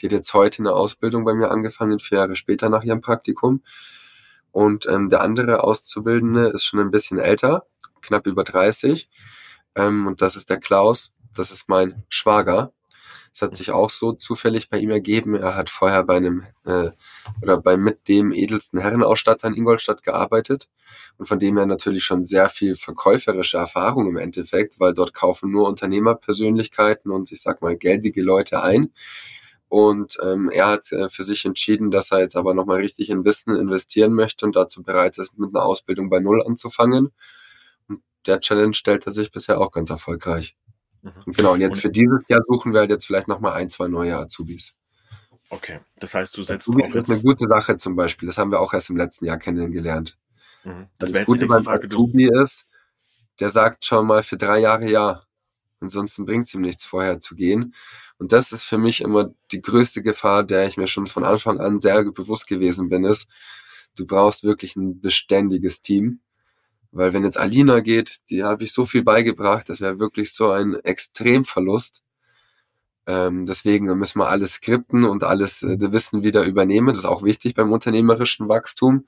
Die hat jetzt heute eine Ausbildung bei mir angefangen, vier Jahre später nach ihrem Praktikum. Und ähm, der andere Auszubildende ist schon ein bisschen älter, knapp über 30. Ähm, und das ist der Klaus. Das ist mein Schwager. Es hat sich auch so zufällig bei ihm ergeben. Er hat vorher bei einem äh, oder bei mit dem edelsten Herrenausstatter in Ingolstadt gearbeitet und von dem er natürlich schon sehr viel verkäuferische Erfahrung im Endeffekt, weil dort kaufen nur Unternehmerpersönlichkeiten und ich sag mal geldige Leute ein. Und ähm, er hat äh, für sich entschieden, dass er jetzt aber nochmal richtig in Wissen investieren möchte und dazu bereit ist, mit einer Ausbildung bei Null anzufangen. Und der Challenge stellt er sich bisher auch ganz erfolgreich. Mhm. Genau, und jetzt und für dieses Jahr suchen wir halt jetzt vielleicht nochmal ein, zwei neue Azubis. Okay, das heißt, du setzt Azubis ist eine gute Sache zum Beispiel. Das haben wir auch erst im letzten Jahr kennengelernt. Mhm. Das, das Gute beim Azubi ist, der sagt schon mal für drei Jahre ja. Ansonsten bringt es ihm nichts, vorher zu gehen. Und das ist für mich immer die größte Gefahr, der ich mir schon von Anfang an sehr bewusst gewesen bin, ist, du brauchst wirklich ein beständiges Team. Weil wenn jetzt Alina geht, die habe ich so viel beigebracht, das wäre wirklich so ein Extremverlust. Ähm, deswegen müssen wir alles skripten und alles äh, Wissen wieder übernehmen. Das ist auch wichtig beim unternehmerischen Wachstum.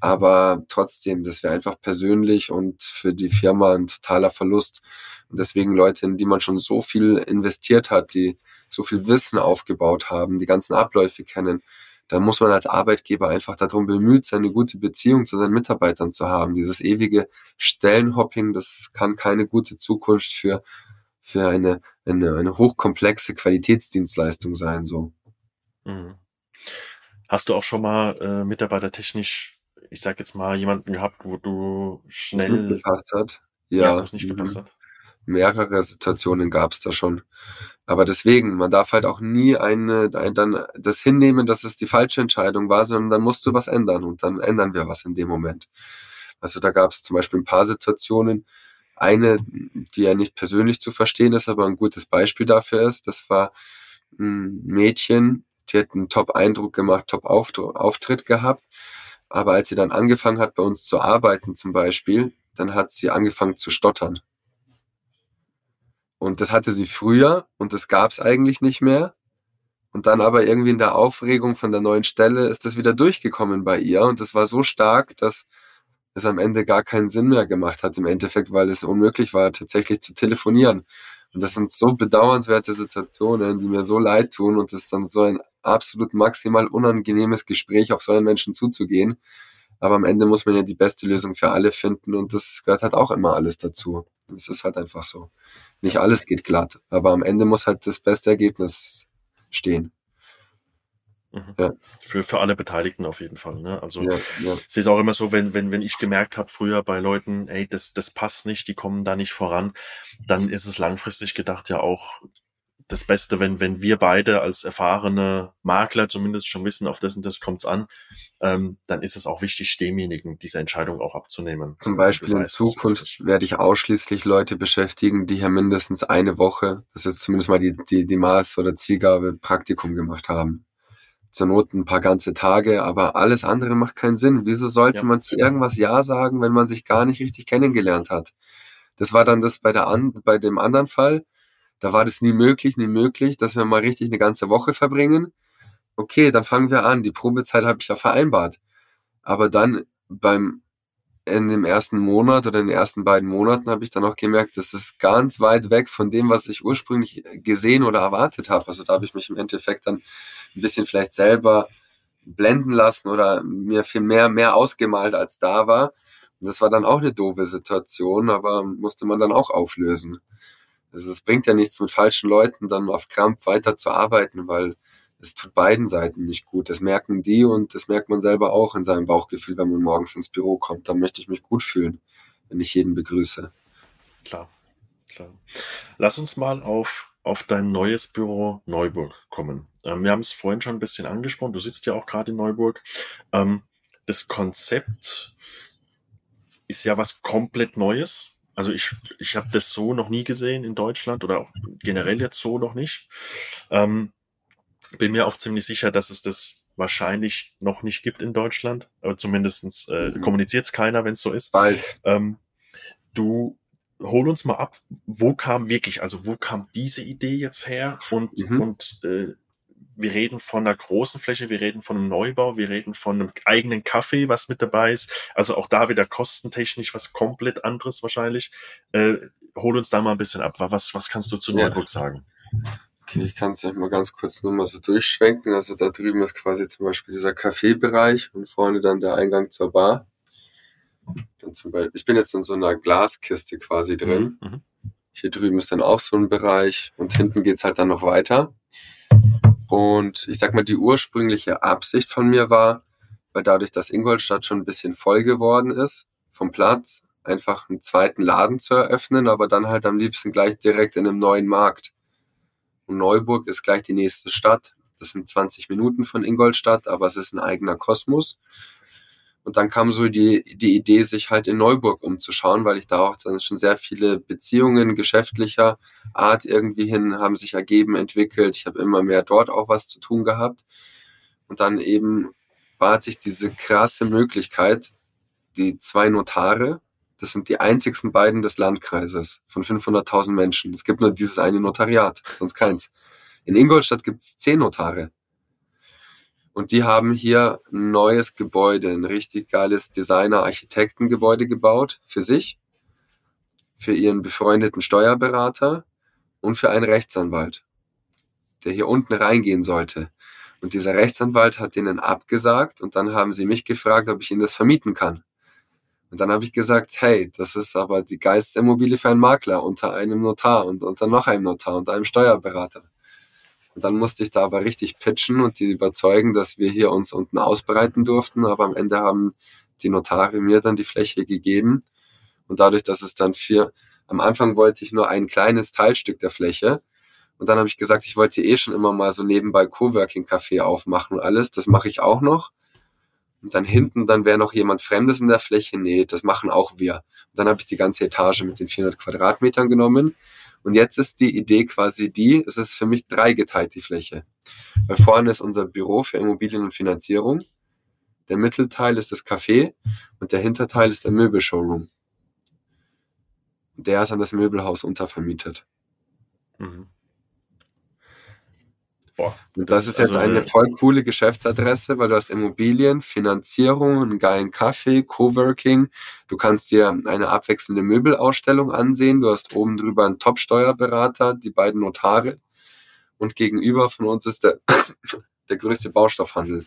Aber trotzdem, das wäre einfach persönlich und für die Firma ein totaler Verlust. Und deswegen Leute, in die man schon so viel investiert hat, die so viel Wissen aufgebaut haben, die ganzen Abläufe kennen, da muss man als Arbeitgeber einfach darum bemüht sein, eine gute Beziehung zu seinen Mitarbeitern zu haben. Dieses ewige Stellenhopping, das kann keine gute Zukunft für, für eine, eine, eine hochkomplexe Qualitätsdienstleistung sein, so. Mhm. Hast du auch schon mal äh, mitarbeitertechnisch, ich sag jetzt mal, jemanden gehabt, wo du schnell gepasst hat? Ja, ja nicht gepasst mhm. hat. Mehrere Situationen gab es da schon. Aber deswegen, man darf halt auch nie eine, ein, dann das hinnehmen, dass es die falsche Entscheidung war, sondern dann musst du was ändern und dann ändern wir was in dem Moment. Also da gab es zum Beispiel ein paar Situationen. Eine, die ja nicht persönlich zu verstehen ist, aber ein gutes Beispiel dafür ist, das war ein Mädchen, die hat einen Top-Eindruck gemacht, Top-Auftritt gehabt. Aber als sie dann angefangen hat, bei uns zu arbeiten zum Beispiel, dann hat sie angefangen zu stottern. Und das hatte sie früher und das gab es eigentlich nicht mehr. Und dann aber irgendwie in der Aufregung von der neuen Stelle ist das wieder durchgekommen bei ihr. Und das war so stark, dass es am Ende gar keinen Sinn mehr gemacht hat im Endeffekt, weil es unmöglich war, tatsächlich zu telefonieren. Und das sind so bedauernswerte Situationen, die mir so leid tun und es ist dann so ein absolut maximal unangenehmes Gespräch auf so einen Menschen zuzugehen. Aber am Ende muss man ja die beste Lösung für alle finden und das gehört halt auch immer alles dazu. Das ist halt einfach so. Nicht alles geht glatt, aber am Ende muss halt das beste Ergebnis stehen. Mhm. Ja. Für, für alle Beteiligten auf jeden Fall. Ne? Also ja, ja. ich sehe es auch immer so, wenn, wenn, wenn ich gemerkt habe früher bei Leuten, ey, das, das passt nicht, die kommen da nicht voran, dann ist es langfristig gedacht ja auch das Beste, wenn, wenn wir beide als erfahrene Makler zumindest schon wissen, auf das und das kommt's an, ähm, dann ist es auch wichtig, demjenigen diese Entscheidung auch abzunehmen. Zum Beispiel in Zukunft werde ich ausschließlich Leute beschäftigen, die hier mindestens eine Woche, das ist zumindest mal die, die, die Maß- oder Zielgabe, Praktikum gemacht haben. Zur Not ein paar ganze Tage, aber alles andere macht keinen Sinn. Wieso sollte ja. man zu irgendwas Ja sagen, wenn man sich gar nicht richtig kennengelernt hat? Das war dann das bei der an, bei dem anderen Fall da war das nie möglich, nie möglich, dass wir mal richtig eine ganze Woche verbringen. Okay, dann fangen wir an. Die Probezeit habe ich ja vereinbart. Aber dann beim in dem ersten Monat oder in den ersten beiden Monaten habe ich dann auch gemerkt, das ist ganz weit weg von dem, was ich ursprünglich gesehen oder erwartet habe. Also da habe ich mich im Endeffekt dann ein bisschen vielleicht selber blenden lassen oder mir viel mehr, mehr ausgemalt als da war. Und das war dann auch eine doofe Situation, aber musste man dann auch auflösen. Also es bringt ja nichts mit falschen Leuten dann auf Krampf weiter zu arbeiten, weil es tut beiden Seiten nicht gut. Das merken die und das merkt man selber auch in seinem Bauchgefühl, wenn man morgens ins Büro kommt. Da möchte ich mich gut fühlen. wenn ich jeden begrüße. Klar, klar. Lass uns mal auf, auf dein neues Büro Neuburg kommen. Ähm, wir haben es vorhin schon ein bisschen angesprochen. Du sitzt ja auch gerade in Neuburg. Ähm, das Konzept ist ja was komplett Neues. Also ich, ich habe das so noch nie gesehen in Deutschland oder auch generell jetzt so noch nicht. Ähm, bin mir auch ziemlich sicher, dass es das wahrscheinlich noch nicht gibt in Deutschland. Aber zumindest äh, mhm. kommuniziert es keiner, wenn es so ist. Ähm, du hol uns mal ab, wo kam wirklich, also wo kam diese Idee jetzt her und, mhm. und äh, wir reden von einer großen Fläche, wir reden von einem Neubau, wir reden von einem eigenen Kaffee, was mit dabei ist. Also auch da wieder kostentechnisch was komplett anderes wahrscheinlich. Äh, hol uns da mal ein bisschen ab. Was, was kannst du zu ja. Neuburg sagen? Okay, ich kann es ja mal ganz kurz nur mal so durchschwenken. Also da drüben ist quasi zum Beispiel dieser Kaffeebereich und vorne dann der Eingang zur Bar. Dann zum Beispiel, ich bin jetzt in so einer Glaskiste quasi drin. Mhm. mhm. Hier drüben ist dann auch so ein Bereich und hinten geht's halt dann noch weiter. Und ich sag mal, die ursprüngliche Absicht von mir war, weil dadurch, dass Ingolstadt schon ein bisschen voll geworden ist vom Platz, einfach einen zweiten Laden zu eröffnen, aber dann halt am liebsten gleich direkt in einem neuen Markt. Und Neuburg ist gleich die nächste Stadt. Das sind 20 Minuten von Ingolstadt, aber es ist ein eigener Kosmos. Und dann kam so die, die Idee, sich halt in Neuburg umzuschauen, weil ich da auch dann schon sehr viele Beziehungen geschäftlicher Art irgendwie hin haben sich ergeben, entwickelt. Ich habe immer mehr dort auch was zu tun gehabt. Und dann eben bat sich diese krasse Möglichkeit, die zwei Notare, das sind die einzigsten beiden des Landkreises von 500.000 Menschen. Es gibt nur dieses eine Notariat, sonst keins. In Ingolstadt gibt es zehn Notare. Und die haben hier ein neues Gebäude, ein richtig geiles Designer-Architektengebäude gebaut für sich, für ihren befreundeten Steuerberater und für einen Rechtsanwalt, der hier unten reingehen sollte. Und dieser Rechtsanwalt hat denen abgesagt und dann haben sie mich gefragt, ob ich ihnen das vermieten kann. Und dann habe ich gesagt, hey, das ist aber die geilste Immobilie für einen Makler unter einem Notar und unter noch einem Notar und einem Steuerberater. Und dann musste ich da aber richtig pitchen und die überzeugen, dass wir hier uns unten ausbreiten durften. Aber am Ende haben die Notare mir dann die Fläche gegeben. Und dadurch, dass es dann vier, am Anfang wollte ich nur ein kleines Teilstück der Fläche. Und dann habe ich gesagt, ich wollte eh schon immer mal so nebenbei Coworking-Café aufmachen und alles. Das mache ich auch noch. Und dann hinten, dann wäre noch jemand Fremdes in der Fläche. Nee, das machen auch wir. Und dann habe ich die ganze Etage mit den 400 Quadratmetern genommen und jetzt ist die Idee quasi die, es ist für mich dreigeteilt, die Fläche. Weil vorne ist unser Büro für Immobilien und Finanzierung. Der Mittelteil ist das Café und der Hinterteil ist der Möbelshowroom. Der ist an das Möbelhaus untervermietet. Mhm. Boah, und das, das ist jetzt also eine voll coole Geschäftsadresse, weil du hast Immobilien, Finanzierung, einen geilen Kaffee, Coworking. Du kannst dir eine abwechselnde Möbelausstellung ansehen. Du hast oben drüber einen Top-Steuerberater, die beiden Notare. Und gegenüber von uns ist der, der größte Baustoffhandel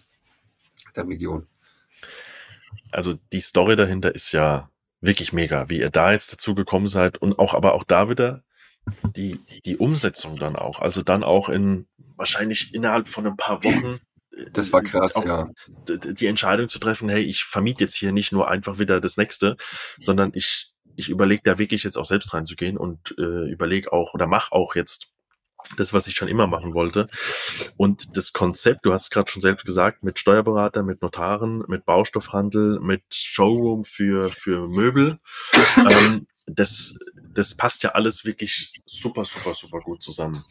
der Region. Also die Story dahinter ist ja wirklich mega, wie ihr da jetzt dazu gekommen seid und auch, aber auch da wieder die, die Umsetzung dann auch. Also dann auch in wahrscheinlich innerhalb von ein paar Wochen. Äh, das war krass, ja. Die Entscheidung zu treffen, hey, ich vermiete jetzt hier nicht nur einfach wieder das nächste, sondern ich, ich überlege da wirklich jetzt auch selbst reinzugehen und äh, überlege auch oder mach auch jetzt das, was ich schon immer machen wollte. Und das Konzept, du hast gerade schon selbst gesagt, mit Steuerberater, mit Notaren, mit Baustoffhandel, mit Showroom für, für Möbel, ähm, das, das passt ja alles wirklich super, super, super gut zusammen.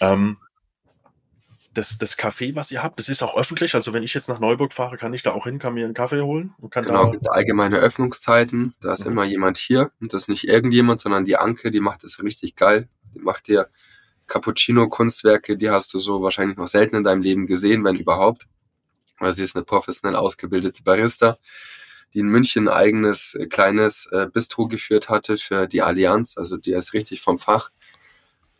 Ähm, das, das Café, was ihr habt, das ist auch öffentlich. Also wenn ich jetzt nach Neuburg fahre, kann ich da auch hin, kann mir einen Kaffee holen und kann genau, da allgemeine Öffnungszeiten. Da ist mhm. immer jemand hier und das ist nicht irgendjemand, sondern die Anke, die macht das richtig geil. Die macht dir Cappuccino-Kunstwerke, die hast du so wahrscheinlich noch selten in deinem Leben gesehen, wenn überhaupt. Weil sie ist eine professionell ausgebildete Barista die in München ein eigenes äh, kleines äh, Bistro geführt hatte für die Allianz. Also die ist richtig vom Fach.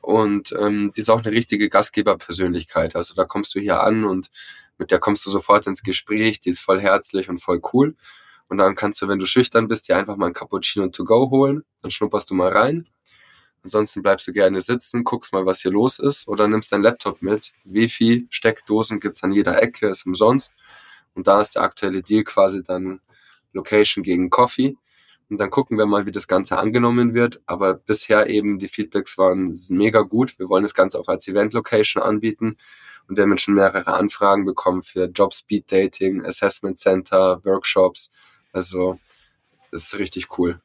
Und ähm, die ist auch eine richtige Gastgeberpersönlichkeit. Also da kommst du hier an und mit der kommst du sofort ins Gespräch. Die ist voll herzlich und voll cool. Und dann kannst du, wenn du schüchtern bist, dir einfach mal ein Cappuccino to go holen. Dann schnupperst du mal rein. Ansonsten bleibst du gerne sitzen, guckst mal, was hier los ist oder nimmst deinen Laptop mit. Wifi, Steckdosen gibt's an jeder Ecke, ist umsonst. Und da ist der aktuelle Deal quasi dann Location gegen Coffee. Und dann gucken wir mal, wie das Ganze angenommen wird. Aber bisher eben die Feedbacks waren mega gut. Wir wollen das Ganze auch als Event-Location anbieten. Und wir haben schon mehrere Anfragen bekommen für Job Speed Dating, Assessment Center, Workshops. Also, das ist richtig cool.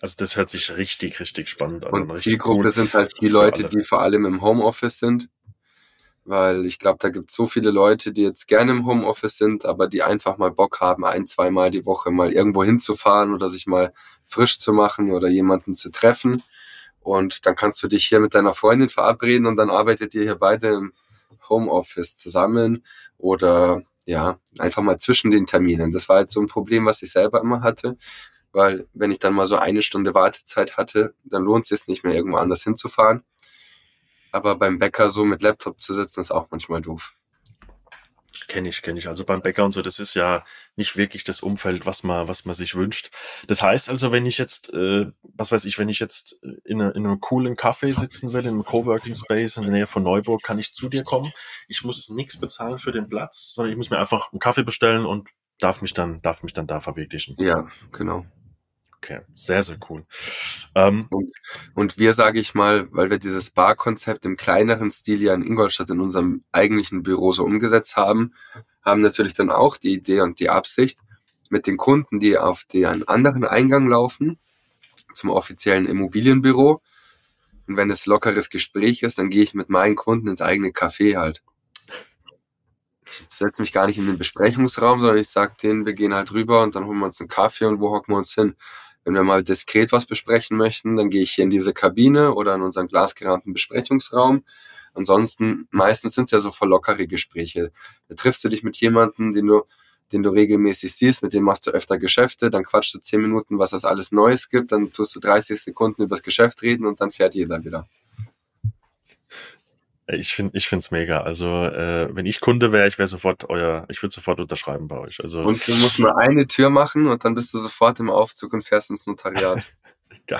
Also das hört sich richtig, richtig spannend an. Und, und Zielgruppe cool sind halt die Leute, die vor allem im Homeoffice sind weil ich glaube, da gibt es so viele Leute, die jetzt gerne im Homeoffice sind, aber die einfach mal Bock haben, ein, zweimal die Woche mal irgendwo hinzufahren oder sich mal frisch zu machen oder jemanden zu treffen. Und dann kannst du dich hier mit deiner Freundin verabreden und dann arbeitet ihr hier beide im Homeoffice zusammen oder ja, einfach mal zwischen den Terminen. Das war jetzt so ein Problem, was ich selber immer hatte, weil wenn ich dann mal so eine Stunde Wartezeit hatte, dann lohnt es sich nicht mehr irgendwo anders hinzufahren. Aber beim Bäcker so mit Laptop zu sitzen, ist auch manchmal doof. Kenne ich, kenne ich. Also beim Bäcker und so, das ist ja nicht wirklich das Umfeld, was man, was man sich wünscht. Das heißt also, wenn ich jetzt, äh, was weiß ich, wenn ich jetzt in, eine, in einem coolen Café sitzen will, in einem Coworking Space in der Nähe von Neuburg, kann ich zu dir kommen. Ich muss nichts bezahlen für den Platz, sondern ich muss mir einfach einen Kaffee bestellen und darf mich dann, darf mich dann da verwirklichen. Ja, genau. Okay, sehr, sehr cool. Ähm, und, und wir, sage ich mal, weil wir dieses Bar-Konzept im kleineren Stil ja in Ingolstadt in unserem eigentlichen Büro so umgesetzt haben, haben natürlich dann auch die Idee und die Absicht, mit den Kunden, die auf den anderen Eingang laufen, zum offiziellen Immobilienbüro. Und wenn es lockeres Gespräch ist, dann gehe ich mit meinen Kunden ins eigene Café halt. Ich setze mich gar nicht in den Besprechungsraum, sondern ich sage denen, wir gehen halt rüber und dann holen wir uns einen Kaffee und wo hocken wir uns hin. Wenn wir mal diskret was besprechen möchten, dann gehe ich hier in diese Kabine oder in unseren glasgerahmten Besprechungsraum. Ansonsten, meistens sind es ja so voll lockere Gespräche. Da triffst du dich mit jemandem, den du, den du regelmäßig siehst, mit dem machst du öfter Geschäfte, dann quatschst du zehn Minuten, was es alles Neues gibt, dann tust du 30 Sekunden übers Geschäft reden und dann fährt jeder wieder. Ich finde, ich finde es mega. Also äh, wenn ich Kunde wäre, ich wäre sofort euer, ich würde sofort unterschreiben bei euch. Also und du musst nur eine Tür machen und dann bist du sofort im Aufzug und fährst ins Notariat.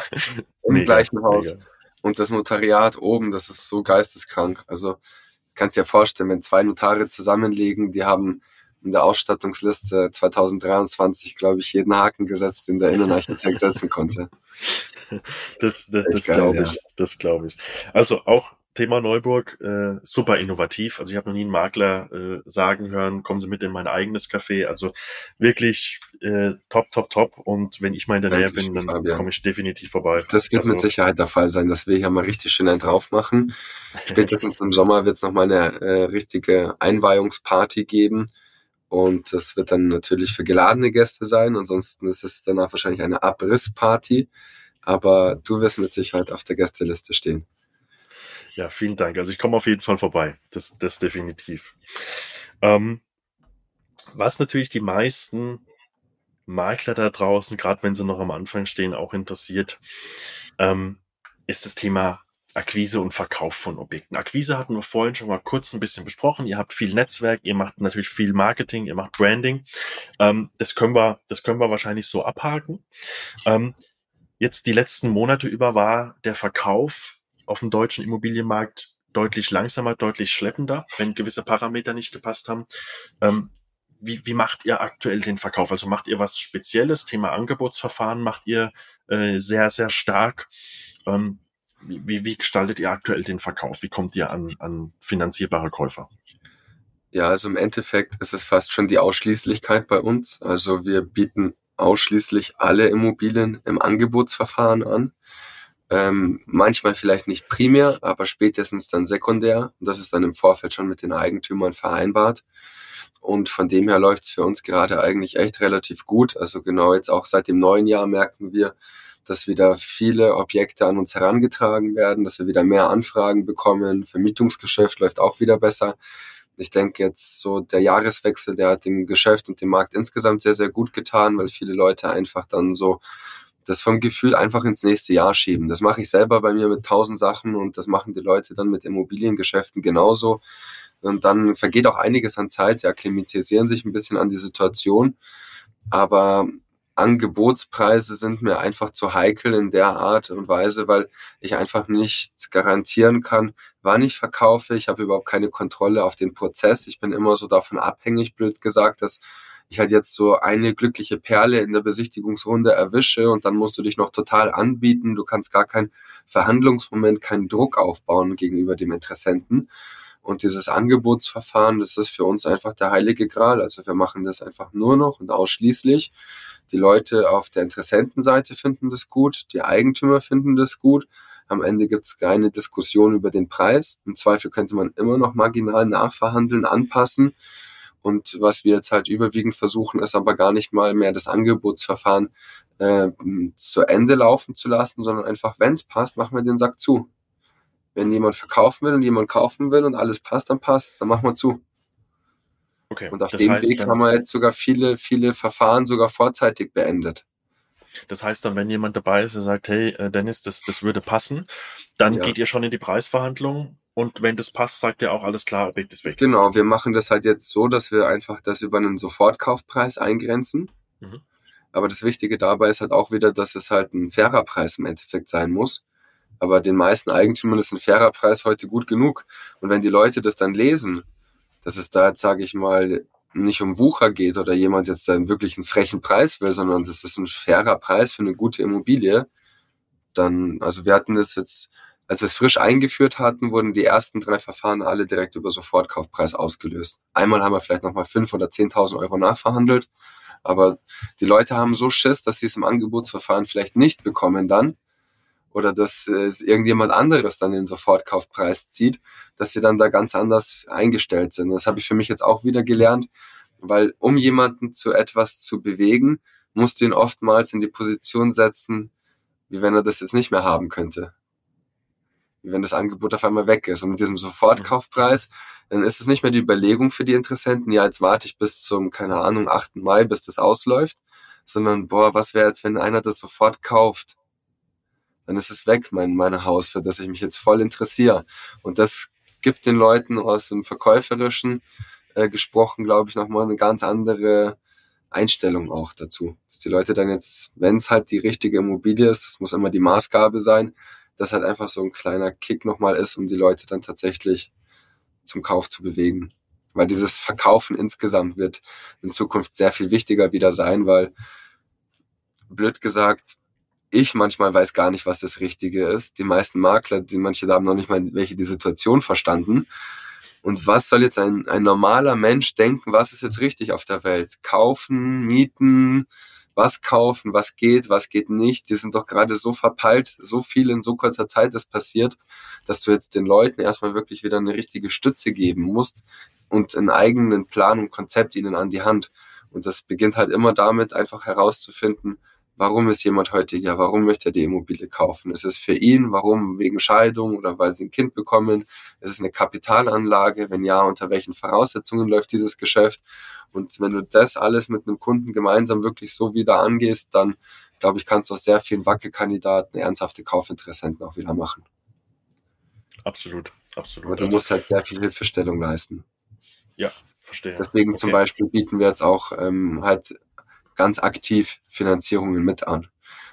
Im mega, gleichen Haus. Mega. Und das Notariat oben, das ist so geisteskrank. Also kannst dir vorstellen, wenn zwei Notare zusammenlegen, die haben in der Ausstattungsliste 2023, glaube ich, jeden Haken gesetzt, den der Innenarchitekt setzen konnte. Das, das, das glaube ich. Ja. Das glaube ich. Also auch Thema Neuburg, äh, super innovativ. Also ich habe noch nie einen Makler äh, sagen hören, kommen Sie mit in mein eigenes Café. Also wirklich äh, top, top, top. Und wenn ich mal in der Nähe bin, dann komme ich definitiv vorbei. Das wird also, mit Sicherheit der Fall sein, dass wir hier mal richtig schön einen drauf machen. Spätestens im Sommer wird es nochmal eine äh, richtige Einweihungsparty geben. Und das wird dann natürlich für geladene Gäste sein. Ansonsten ist es danach wahrscheinlich eine Abrissparty. Aber du wirst mit Sicherheit auf der Gästeliste stehen. Ja, vielen Dank. Also ich komme auf jeden Fall vorbei. Das, das definitiv. Ähm, was natürlich die meisten Makler da draußen, gerade wenn sie noch am Anfang stehen, auch interessiert, ähm, ist das Thema Akquise und Verkauf von Objekten. Akquise hatten wir vorhin schon mal kurz ein bisschen besprochen. Ihr habt viel Netzwerk, ihr macht natürlich viel Marketing, ihr macht Branding. Ähm, das können wir, das können wir wahrscheinlich so abhaken. Ähm, jetzt die letzten Monate über war der Verkauf auf dem deutschen Immobilienmarkt deutlich langsamer, deutlich schleppender, wenn gewisse Parameter nicht gepasst haben. Ähm, wie, wie macht ihr aktuell den Verkauf? Also macht ihr was Spezielles? Thema Angebotsverfahren macht ihr äh, sehr, sehr stark. Ähm, wie, wie gestaltet ihr aktuell den Verkauf? Wie kommt ihr an, an finanzierbare Käufer? Ja, also im Endeffekt ist es fast schon die Ausschließlichkeit bei uns. Also wir bieten ausschließlich alle Immobilien im Angebotsverfahren an. Ähm, manchmal vielleicht nicht primär, aber spätestens dann sekundär. Und das ist dann im Vorfeld schon mit den Eigentümern vereinbart. Und von dem her läuft es für uns gerade eigentlich echt relativ gut. Also genau jetzt auch seit dem neuen Jahr merken wir, dass wieder viele Objekte an uns herangetragen werden, dass wir wieder mehr Anfragen bekommen. Vermietungsgeschäft läuft auch wieder besser. Ich denke jetzt so der Jahreswechsel, der hat dem Geschäft und dem Markt insgesamt sehr, sehr gut getan, weil viele Leute einfach dann so das vom Gefühl einfach ins nächste Jahr schieben. Das mache ich selber bei mir mit tausend Sachen und das machen die Leute dann mit Immobiliengeschäften genauso. Und dann vergeht auch einiges an Zeit. Sie akklimatisieren sich ein bisschen an die Situation. Aber Angebotspreise sind mir einfach zu heikel in der Art und Weise, weil ich einfach nicht garantieren kann, wann ich verkaufe. Ich habe überhaupt keine Kontrolle auf den Prozess. Ich bin immer so davon abhängig, blöd gesagt, dass ich halt jetzt so eine glückliche Perle in der Besichtigungsrunde erwische und dann musst du dich noch total anbieten. Du kannst gar keinen Verhandlungsmoment, keinen Druck aufbauen gegenüber dem Interessenten. Und dieses Angebotsverfahren, das ist für uns einfach der heilige Gral. Also wir machen das einfach nur noch und ausschließlich. Die Leute auf der Interessentenseite finden das gut, die Eigentümer finden das gut. Am Ende gibt es keine Diskussion über den Preis. Im Zweifel könnte man immer noch marginal nachverhandeln, anpassen. Und was wir jetzt halt überwiegend versuchen, ist aber gar nicht mal mehr das Angebotsverfahren äh, zu Ende laufen zu lassen, sondern einfach, wenn es passt, machen wir den Sack zu. Wenn jemand verkaufen will und jemand kaufen will und alles passt, dann passt, dann machen wir zu. Okay, und auf dem heißt, Weg haben wir jetzt sogar viele, viele Verfahren sogar vorzeitig beendet. Das heißt dann, wenn jemand dabei ist, der sagt, hey äh, Dennis, das, das würde passen, dann ja. geht ihr schon in die Preisverhandlung und wenn das passt, sagt ihr auch alles klar, weg ist weg. Genau, wir machen das halt jetzt so, dass wir einfach das über einen Sofortkaufpreis eingrenzen. Mhm. Aber das Wichtige dabei ist halt auch wieder, dass es halt ein fairer Preis im Endeffekt sein muss. Aber den meisten Eigentümern ist ein fairer Preis heute gut genug. Und wenn die Leute das dann lesen, dass es da jetzt, sage ich mal, nicht um Wucher geht oder jemand jetzt dann wirklich einen frechen Preis will, sondern das ist ein fairer Preis für eine gute Immobilie, dann, also wir hatten das jetzt als wir es frisch eingeführt hatten, wurden die ersten drei Verfahren alle direkt über Sofortkaufpreis ausgelöst. Einmal haben wir vielleicht nochmal fünf oder zehntausend Euro nachverhandelt, aber die Leute haben so Schiss, dass sie es im Angebotsverfahren vielleicht nicht bekommen dann oder dass äh, irgendjemand anderes dann den Sofortkaufpreis zieht, dass sie dann da ganz anders eingestellt sind. Das habe ich für mich jetzt auch wieder gelernt, weil um jemanden zu etwas zu bewegen, musst du ihn oftmals in die Position setzen, wie wenn er das jetzt nicht mehr haben könnte wenn das Angebot auf einmal weg ist. Und mit diesem Sofortkaufpreis, dann ist es nicht mehr die Überlegung für die Interessenten, ja, jetzt warte ich bis zum, keine Ahnung, 8. Mai, bis das ausläuft, sondern, boah, was wäre jetzt, wenn einer das sofort kauft? Dann ist es weg, mein, mein Haus, für das ich mich jetzt voll interessiere. Und das gibt den Leuten aus dem Verkäuferischen äh, gesprochen, glaube ich, nochmal eine ganz andere Einstellung auch dazu. Dass die Leute dann jetzt, wenn es halt die richtige Immobilie ist, das muss immer die Maßgabe sein, das halt einfach so ein kleiner Kick nochmal ist, um die Leute dann tatsächlich zum Kauf zu bewegen. Weil dieses Verkaufen insgesamt wird in Zukunft sehr viel wichtiger wieder sein, weil, blöd gesagt, ich manchmal weiß gar nicht, was das Richtige ist. Die meisten Makler, die manche haben noch nicht mal welche die Situation verstanden. Und was soll jetzt ein, ein normaler Mensch denken, was ist jetzt richtig auf der Welt? Kaufen, mieten, was kaufen, was geht, was geht nicht. Die sind doch gerade so verpeilt, so viel in so kurzer Zeit ist passiert, dass du jetzt den Leuten erstmal wirklich wieder eine richtige Stütze geben musst und einen eigenen Plan und Konzept ihnen an die Hand. Und das beginnt halt immer damit, einfach herauszufinden, warum ist jemand heute hier, warum möchte er die Immobilie kaufen? Ist es für ihn, warum wegen Scheidung oder weil sie ein Kind bekommen? Ist es eine Kapitalanlage? Wenn ja, unter welchen Voraussetzungen läuft dieses Geschäft? Und wenn du das alles mit einem Kunden gemeinsam wirklich so wieder angehst, dann glaube ich, kannst du aus sehr vielen Wackelkandidaten ernsthafte Kaufinteressenten auch wieder machen. Absolut, absolut. Aber du also, musst halt sehr viel Hilfestellung leisten. Ja, verstehe. Deswegen okay. zum Beispiel bieten wir jetzt auch ähm, halt ganz aktiv Finanzierungen mit an,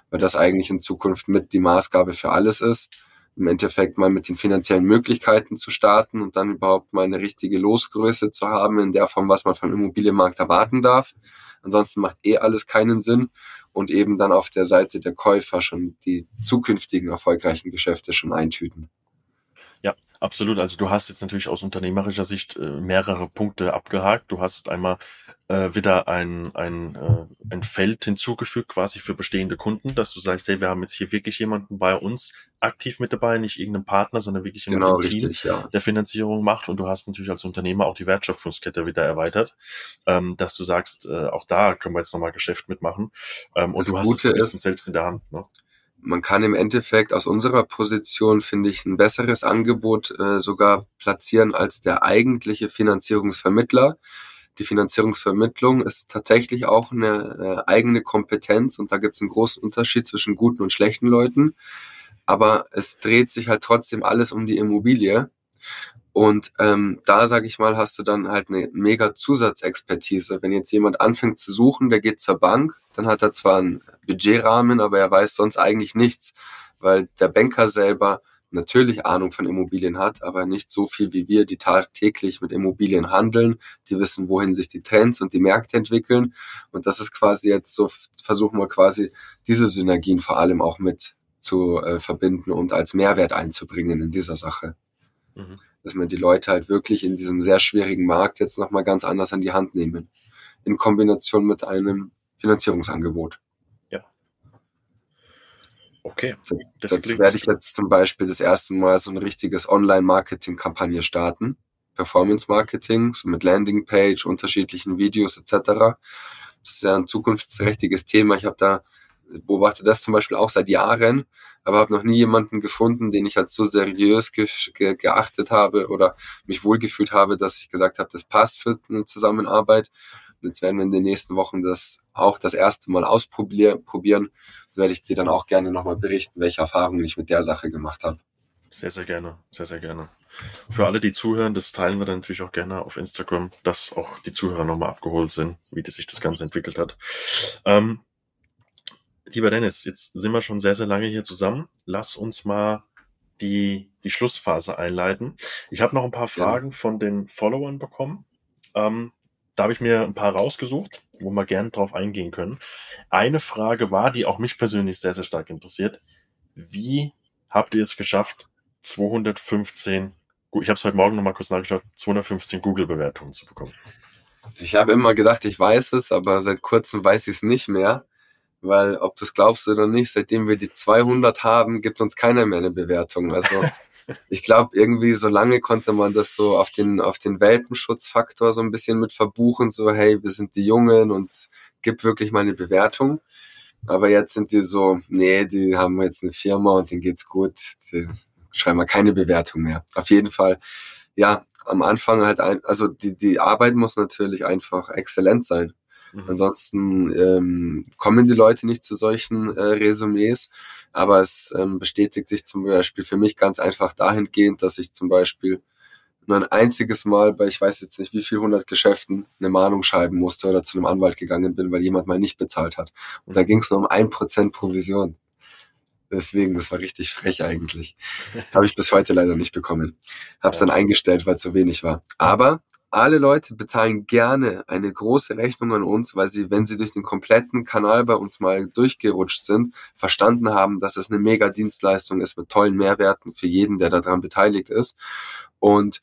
weil das eigentlich in Zukunft mit die Maßgabe für alles ist im Endeffekt mal mit den finanziellen Möglichkeiten zu starten und dann überhaupt mal eine richtige Losgröße zu haben in der Form, was man vom Immobilienmarkt erwarten darf. Ansonsten macht eh alles keinen Sinn und eben dann auf der Seite der Käufer schon die zukünftigen erfolgreichen Geschäfte schon eintüten. Absolut. Also du hast jetzt natürlich aus unternehmerischer Sicht äh, mehrere Punkte abgehakt. Du hast einmal äh, wieder ein, ein, äh, ein Feld hinzugefügt, quasi für bestehende Kunden, dass du sagst, hey, wir haben jetzt hier wirklich jemanden bei uns aktiv mit dabei, nicht irgendeinen Partner, sondern wirklich jemanden genau, richtig, Team, ja. der Finanzierung macht. Und du hast natürlich als Unternehmer auch die Wertschöpfungskette wieder erweitert, ähm, dass du sagst, äh, auch da können wir jetzt nochmal Geschäft mitmachen. Ähm, und du hast es ein bisschen selbst in der Hand. Ne? Man kann im Endeffekt aus unserer Position, finde ich, ein besseres Angebot äh, sogar platzieren als der eigentliche Finanzierungsvermittler. Die Finanzierungsvermittlung ist tatsächlich auch eine äh, eigene Kompetenz und da gibt es einen großen Unterschied zwischen guten und schlechten Leuten. Aber es dreht sich halt trotzdem alles um die Immobilie. Und ähm, da, sage ich mal, hast du dann halt eine mega Zusatzexpertise. Wenn jetzt jemand anfängt zu suchen, der geht zur Bank, dann hat er zwar einen Budgetrahmen, aber er weiß sonst eigentlich nichts, weil der Banker selber natürlich Ahnung von Immobilien hat, aber nicht so viel wie wir, die tagtäglich mit Immobilien handeln, die wissen, wohin sich die Trends und die Märkte entwickeln. Und das ist quasi jetzt so, versuchen wir quasi diese Synergien vor allem auch mit zu äh, verbinden und als Mehrwert einzubringen in dieser Sache. Mhm. Dass man die Leute halt wirklich in diesem sehr schwierigen Markt jetzt nochmal ganz anders an die Hand nehmen. In Kombination mit einem Finanzierungsangebot. Okay. Das, das werde ich jetzt zum Beispiel das erste Mal so ein richtiges Online-Marketing-Kampagne starten. Performance-Marketing, so mit Landingpage, unterschiedlichen Videos etc. Das ist ja ein zukunftsträchtiges Thema. Ich habe da beobachte das zum Beispiel auch seit Jahren, aber habe noch nie jemanden gefunden, den ich als so seriös ge ge geachtet habe oder mich wohlgefühlt habe, dass ich gesagt habe, das passt für eine Zusammenarbeit. Jetzt werden wir in den nächsten Wochen das auch das erste Mal ausprobieren. Probieren. Da werde ich dir dann auch gerne nochmal berichten, welche Erfahrungen ich mit der Sache gemacht habe. Sehr, sehr gerne. Sehr, sehr gerne. Für alle, die zuhören, das teilen wir dann natürlich auch gerne auf Instagram, dass auch die Zuhörer nochmal abgeholt sind, wie das sich das Ganze entwickelt hat. Ähm, lieber Dennis, jetzt sind wir schon sehr, sehr lange hier zusammen. Lass uns mal die, die Schlussphase einleiten. Ich habe noch ein paar Fragen ja. von den Followern bekommen. Ähm, da habe ich mir ein paar rausgesucht, wo wir gerne drauf eingehen können. Eine Frage war, die auch mich persönlich sehr, sehr stark interessiert. Wie habt ihr es geschafft, 215, ich habe es heute Morgen nochmal kurz nachgeschaut, 215 Google-Bewertungen zu bekommen? Ich habe immer gedacht, ich weiß es, aber seit kurzem weiß ich es nicht mehr. Weil, ob du es glaubst oder nicht, seitdem wir die 200 haben, gibt uns keiner mehr eine Bewertung. Also ich glaube, irgendwie so lange konnte man das so auf den, auf den Welpenschutzfaktor so ein bisschen mit verbuchen, so, hey, wir sind die Jungen und gib wirklich mal eine Bewertung. Aber jetzt sind die so, nee, die haben jetzt eine Firma und denen geht's gut. Die schreiben wir keine Bewertung mehr. Auf jeden Fall, ja, am Anfang halt ein, also die, die Arbeit muss natürlich einfach exzellent sein. Mhm. Ansonsten ähm, kommen die Leute nicht zu solchen äh, Resümees, aber es ähm, bestätigt sich zum Beispiel für mich ganz einfach dahingehend, dass ich zum Beispiel nur ein einziges Mal bei, ich weiß jetzt nicht wie viel hundert Geschäften, eine Mahnung schreiben musste oder zu einem Anwalt gegangen bin, weil jemand mal nicht bezahlt hat. Und da mhm. ging es nur um ein Prozent Provision. Deswegen, das war richtig frech eigentlich. Habe ich bis heute leider nicht bekommen. Habe es dann eingestellt, weil es zu wenig war. Aber alle Leute bezahlen gerne eine große Rechnung an uns, weil sie, wenn sie durch den kompletten Kanal bei uns mal durchgerutscht sind, verstanden haben, dass es eine mega Dienstleistung ist mit tollen Mehrwerten für jeden, der daran beteiligt ist. Und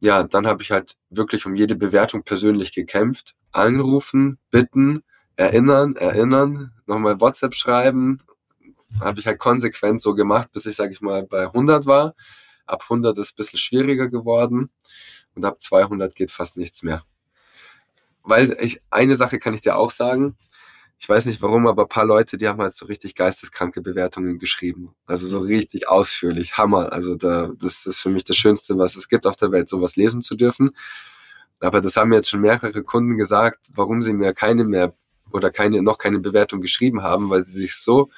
ja, dann habe ich halt wirklich um jede Bewertung persönlich gekämpft. Anrufen, bitten, erinnern, erinnern, nochmal WhatsApp schreiben. Habe ich halt konsequent so gemacht, bis ich, sage ich mal, bei 100 war. Ab 100 ist ein bisschen schwieriger geworden und ab 200 geht fast nichts mehr. Weil ich, eine Sache kann ich dir auch sagen, ich weiß nicht warum, aber paar Leute, die haben halt so richtig geisteskranke Bewertungen geschrieben. Also so richtig ausführlich, Hammer. Also da, das ist für mich das Schönste, was es gibt auf der Welt, sowas lesen zu dürfen. Aber das haben jetzt schon mehrere Kunden gesagt, warum sie mir keine mehr oder keine, noch keine Bewertung geschrieben haben, weil sie sich so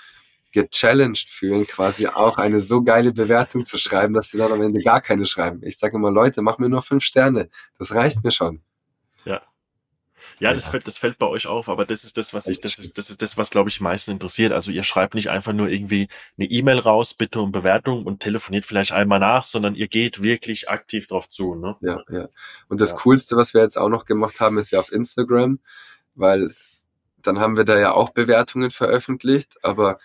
gechallenged fühlen, quasi auch eine so geile Bewertung zu schreiben, dass sie dann am Ende gar keine schreiben. Ich sage immer, Leute, mach mir nur fünf Sterne. Das reicht mir schon. Ja. Ja, das fällt, das fällt bei euch auf, aber das ist das, was ich, das ist, das ist das, was glaube ich meisten interessiert. Also ihr schreibt nicht einfach nur irgendwie eine E-Mail raus, bitte um Bewertung und telefoniert vielleicht einmal nach, sondern ihr geht wirklich aktiv drauf zu, ne? Ja, ja. Und das ja. Coolste, was wir jetzt auch noch gemacht haben, ist ja auf Instagram, weil dann haben wir da ja auch Bewertungen veröffentlicht, aber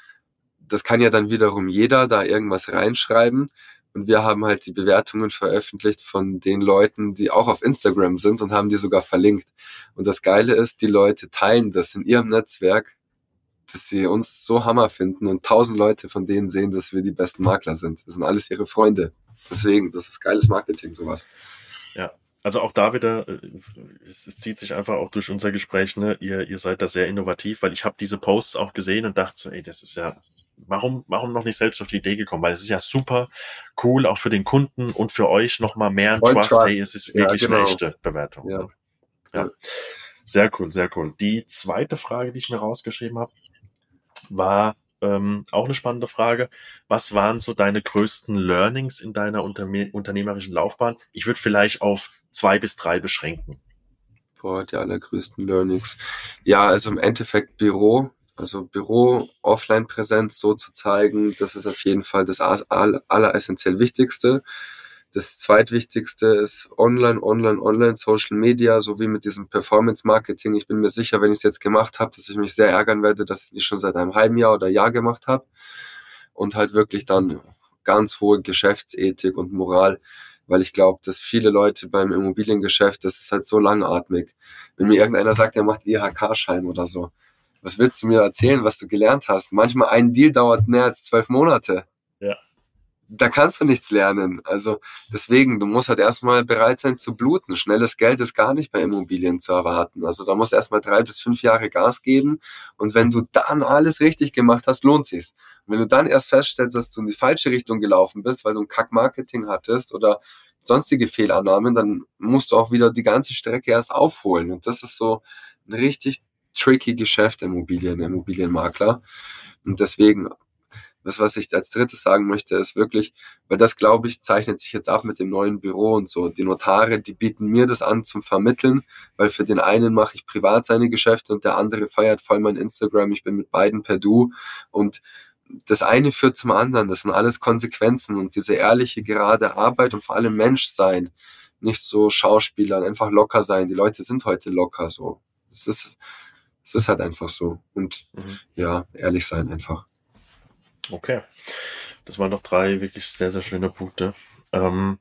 das kann ja dann wiederum jeder da irgendwas reinschreiben. Und wir haben halt die Bewertungen veröffentlicht von den Leuten, die auch auf Instagram sind und haben die sogar verlinkt. Und das Geile ist, die Leute teilen das in ihrem Netzwerk, dass sie uns so Hammer finden und tausend Leute von denen sehen, dass wir die besten Makler sind. Das sind alles ihre Freunde. Deswegen, das ist geiles Marketing, sowas. Also auch da wieder, äh, es, es, zieht sich einfach auch durch unser Gespräch, ne? Ihr, ihr seid da sehr innovativ, weil ich habe diese Posts auch gesehen und dachte so, ey, das ist ja, warum, warum noch nicht selbst auf die Idee gekommen? Weil es ist ja super cool, auch für den Kunden und für euch nochmal mehr Trust. Trust. Hey, es ist wirklich ja, genau. eine echte Bewertung. Ja. ja. Sehr cool, sehr cool. Die zweite Frage, die ich mir rausgeschrieben habe, war, ähm, auch eine spannende Frage. Was waren so deine größten Learnings in deiner Unterne unternehmerischen Laufbahn? Ich würde vielleicht auf zwei bis drei beschränken. Boah, die allergrößten Learnings. Ja, also im Endeffekt Büro Also Büro, Offline-Präsenz so zu zeigen, das ist auf jeden Fall das aller, aller essentiell Wichtigste. Das zweitwichtigste ist Online, Online, Online, Social Media, sowie mit diesem Performance Marketing. Ich bin mir sicher, wenn ich es jetzt gemacht habe, dass ich mich sehr ärgern werde, dass ich schon seit einem halben Jahr oder Jahr gemacht habe. Und halt wirklich dann ganz hohe Geschäftsethik und Moral, weil ich glaube, dass viele Leute beim Immobiliengeschäft, das ist halt so langatmig. Wenn mir irgendeiner sagt, er macht IHK-Schein oder so, was willst du mir erzählen, was du gelernt hast? Manchmal ein Deal dauert mehr als zwölf Monate da kannst du nichts lernen. Also deswegen, du musst halt erstmal bereit sein zu bluten. Schnelles Geld ist gar nicht bei Immobilien zu erwarten. Also da musst du erstmal drei bis fünf Jahre Gas geben. Und wenn du dann alles richtig gemacht hast, lohnt sich's. Und wenn du dann erst feststellst, dass du in die falsche Richtung gelaufen bist, weil du ein Kack-Marketing hattest oder sonstige Fehlannahmen, dann musst du auch wieder die ganze Strecke erst aufholen. Und das ist so ein richtig tricky Geschäft, Immobilien, Immobilienmakler. Und deswegen das, was ich als drittes sagen möchte, ist wirklich, weil das, glaube ich, zeichnet sich jetzt ab mit dem neuen Büro und so. Die Notare, die bieten mir das an zum Vermitteln, weil für den einen mache ich privat seine Geschäfte und der andere feiert voll mein Instagram. Ich bin mit beiden per Du und das eine führt zum anderen. Das sind alles Konsequenzen und diese ehrliche, gerade Arbeit und vor allem Menschsein. Nicht so Schauspielern, einfach locker sein. Die Leute sind heute locker so. Es ist, es ist halt einfach so. Und mhm. ja, ehrlich sein einfach. Okay. Das waren doch drei wirklich sehr, sehr schöne Punkte. Ähm,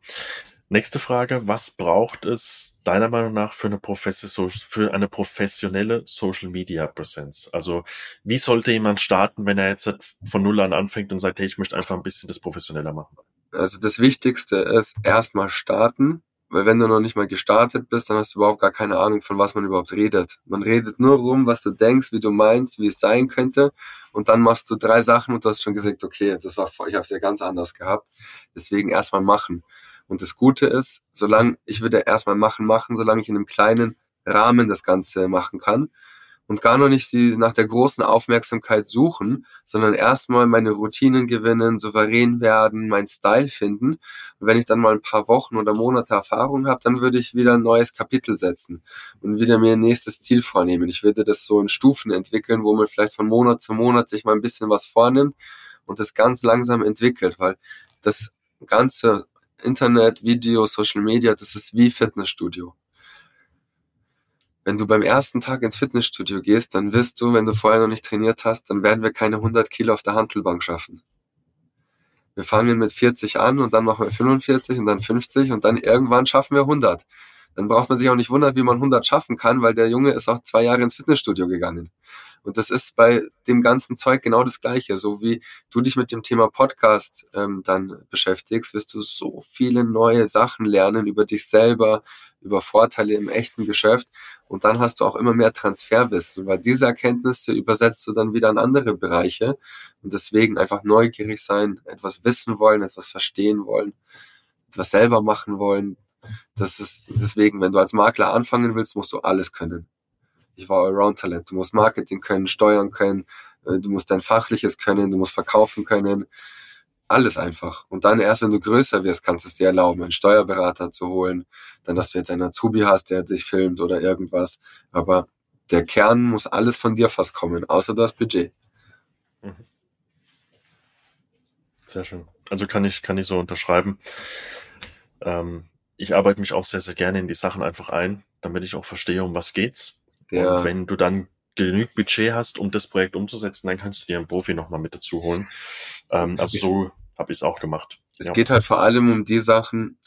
nächste Frage. Was braucht es deiner Meinung nach für eine, für eine professionelle Social Media Präsenz? Also, wie sollte jemand starten, wenn er jetzt von Null an anfängt und sagt, hey, ich möchte einfach ein bisschen das professioneller machen? Also, das Wichtigste ist erstmal starten weil wenn du noch nicht mal gestartet bist, dann hast du überhaupt gar keine Ahnung, von was man überhaupt redet. Man redet nur rum, was du denkst, wie du meinst, wie es sein könnte. Und dann machst du drei Sachen und du hast schon gesagt, okay, das war, ich habe es ja ganz anders gehabt. Deswegen erstmal machen. Und das Gute ist, solange, ich würde erstmal machen, machen, solange ich in einem kleinen Rahmen das Ganze machen kann und gar noch nicht die, nach der großen Aufmerksamkeit suchen, sondern erstmal meine Routinen gewinnen, souverän werden, mein Style finden. Und wenn ich dann mal ein paar Wochen oder Monate Erfahrung habe, dann würde ich wieder ein neues Kapitel setzen und wieder mir ein nächstes Ziel vornehmen. Ich würde das so in Stufen entwickeln, wo man vielleicht von Monat zu Monat sich mal ein bisschen was vornimmt und das ganz langsam entwickelt, weil das ganze Internet, Video, Social Media, das ist wie Fitnessstudio wenn du beim ersten Tag ins Fitnessstudio gehst, dann wirst du, wenn du vorher noch nicht trainiert hast, dann werden wir keine 100 Kilo auf der Handelbank schaffen. Wir fangen mit 40 an und dann machen wir 45 und dann 50 und dann irgendwann schaffen wir 100. Dann braucht man sich auch nicht wundern, wie man 100 schaffen kann, weil der Junge ist auch zwei Jahre ins Fitnessstudio gegangen. Und das ist bei dem ganzen Zeug genau das Gleiche. So wie du dich mit dem Thema Podcast ähm, dann beschäftigst, wirst du so viele neue Sachen lernen über dich selber, über Vorteile im echten Geschäft. Und dann hast du auch immer mehr Transferwissen, weil diese Erkenntnisse übersetzt du dann wieder in andere Bereiche. Und deswegen einfach neugierig sein, etwas wissen wollen, etwas verstehen wollen, etwas selber machen wollen. Das ist deswegen, wenn du als Makler anfangen willst, musst du alles können ich war Allround-Talent. Du musst Marketing können, steuern können, äh, du musst dein Fachliches können, du musst verkaufen können. Alles einfach. Und dann erst, wenn du größer wirst, kannst du es dir erlauben, einen Steuerberater zu holen. Dann, dass du jetzt einen Azubi hast, der dich filmt oder irgendwas. Aber der Kern muss alles von dir fast kommen, außer das Budget. Mhm. Sehr schön. Also kann ich, kann ich so unterschreiben. Ähm, ich arbeite mich auch sehr, sehr gerne in die Sachen einfach ein, damit ich auch verstehe, um was geht's. Ja. Und wenn du dann genügend Budget hast, um das Projekt umzusetzen, dann kannst du dir einen Profi nochmal mit dazu holen. Ähm, also so habe ich es auch gemacht. Es ja. geht halt vor allem um die Sachen,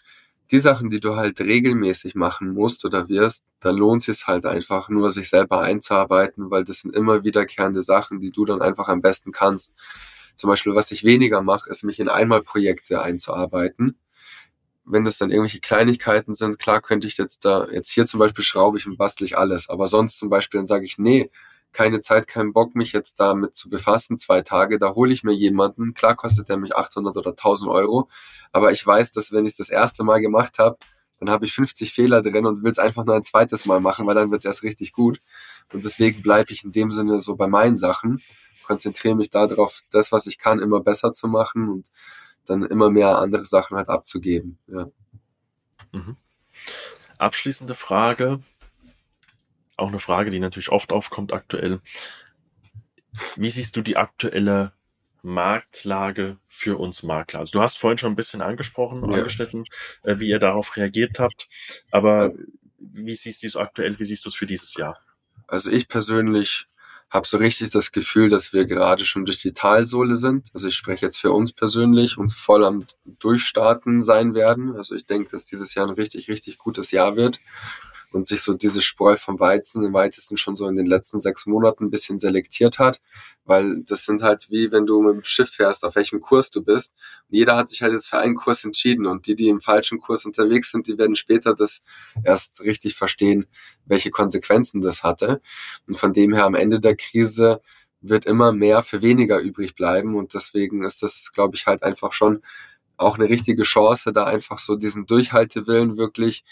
die Sachen, die du halt regelmäßig machen musst oder wirst, da lohnt es halt einfach nur, sich selber einzuarbeiten, weil das sind immer wiederkehrende Sachen, die du dann einfach am besten kannst. Zum Beispiel, was ich weniger mache, ist mich in Einmalprojekte einzuarbeiten wenn das dann irgendwelche Kleinigkeiten sind, klar könnte ich jetzt da, jetzt hier zum Beispiel schraube ich und bastle ich alles, aber sonst zum Beispiel dann sage ich, nee, keine Zeit, keinen Bock, mich jetzt damit zu befassen, zwei Tage, da hole ich mir jemanden, klar kostet der mich 800 oder 1000 Euro, aber ich weiß, dass wenn ich es das erste Mal gemacht habe, dann habe ich 50 Fehler drin und will es einfach nur ein zweites Mal machen, weil dann wird es erst richtig gut. Und deswegen bleibe ich in dem Sinne so bei meinen Sachen, konzentriere mich darauf, das, was ich kann, immer besser zu machen und dann immer mehr andere Sachen halt abzugeben. Ja. Mhm. wie siehst du die aktuelle Marktlage für uns Makler? Also du hast vorhin schon ein bisschen angesprochen, ja. angeschnitten, äh, wie ihr darauf reagiert habt, aber wie siehst du es aktuell, wie siehst du es für dieses Jahr? Also ich persönlich habe so richtig das Gefühl, dass wir gerade schon durch die Talsohle sind. Also ich spreche jetzt für uns persönlich und voll am Durchstarten sein werden. Also ich denke, dass dieses Jahr ein richtig, richtig gutes Jahr wird und sich so diese Spreu vom Weizen im weitesten schon so in den letzten sechs Monaten ein bisschen selektiert hat, weil das sind halt wie wenn du mit dem Schiff fährst, auf welchem Kurs du bist. Und jeder hat sich halt jetzt für einen Kurs entschieden und die, die im falschen Kurs unterwegs sind, die werden später das erst richtig verstehen, welche Konsequenzen das hatte. Und von dem her am Ende der Krise wird immer mehr für weniger übrig bleiben und deswegen ist das, glaube ich, halt einfach schon auch eine richtige Chance, da einfach so diesen Durchhaltewillen wirklich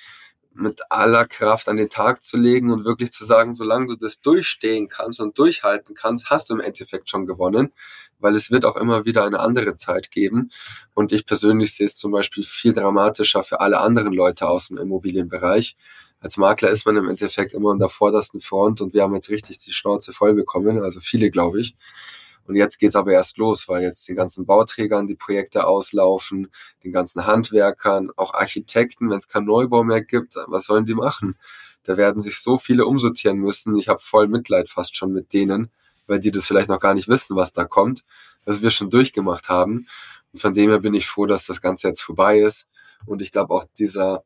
mit aller Kraft an den Tag zu legen und wirklich zu sagen, solange du das durchstehen kannst und durchhalten kannst, hast du im Endeffekt schon gewonnen, weil es wird auch immer wieder eine andere Zeit geben. Und ich persönlich sehe es zum Beispiel viel dramatischer für alle anderen Leute aus dem Immobilienbereich. Als Makler ist man im Endeffekt immer an der vordersten Front und wir haben jetzt richtig die Schnauze voll bekommen, also viele, glaube ich. Und jetzt geht's aber erst los, weil jetzt den ganzen Bauträgern die Projekte auslaufen, den ganzen Handwerkern, auch Architekten, wenn es keinen Neubau mehr gibt, was sollen die machen? Da werden sich so viele umsortieren müssen. Ich habe voll Mitleid fast schon mit denen, weil die das vielleicht noch gar nicht wissen, was da kommt, was wir schon durchgemacht haben. Und von dem her bin ich froh, dass das Ganze jetzt vorbei ist. Und ich glaube auch dieser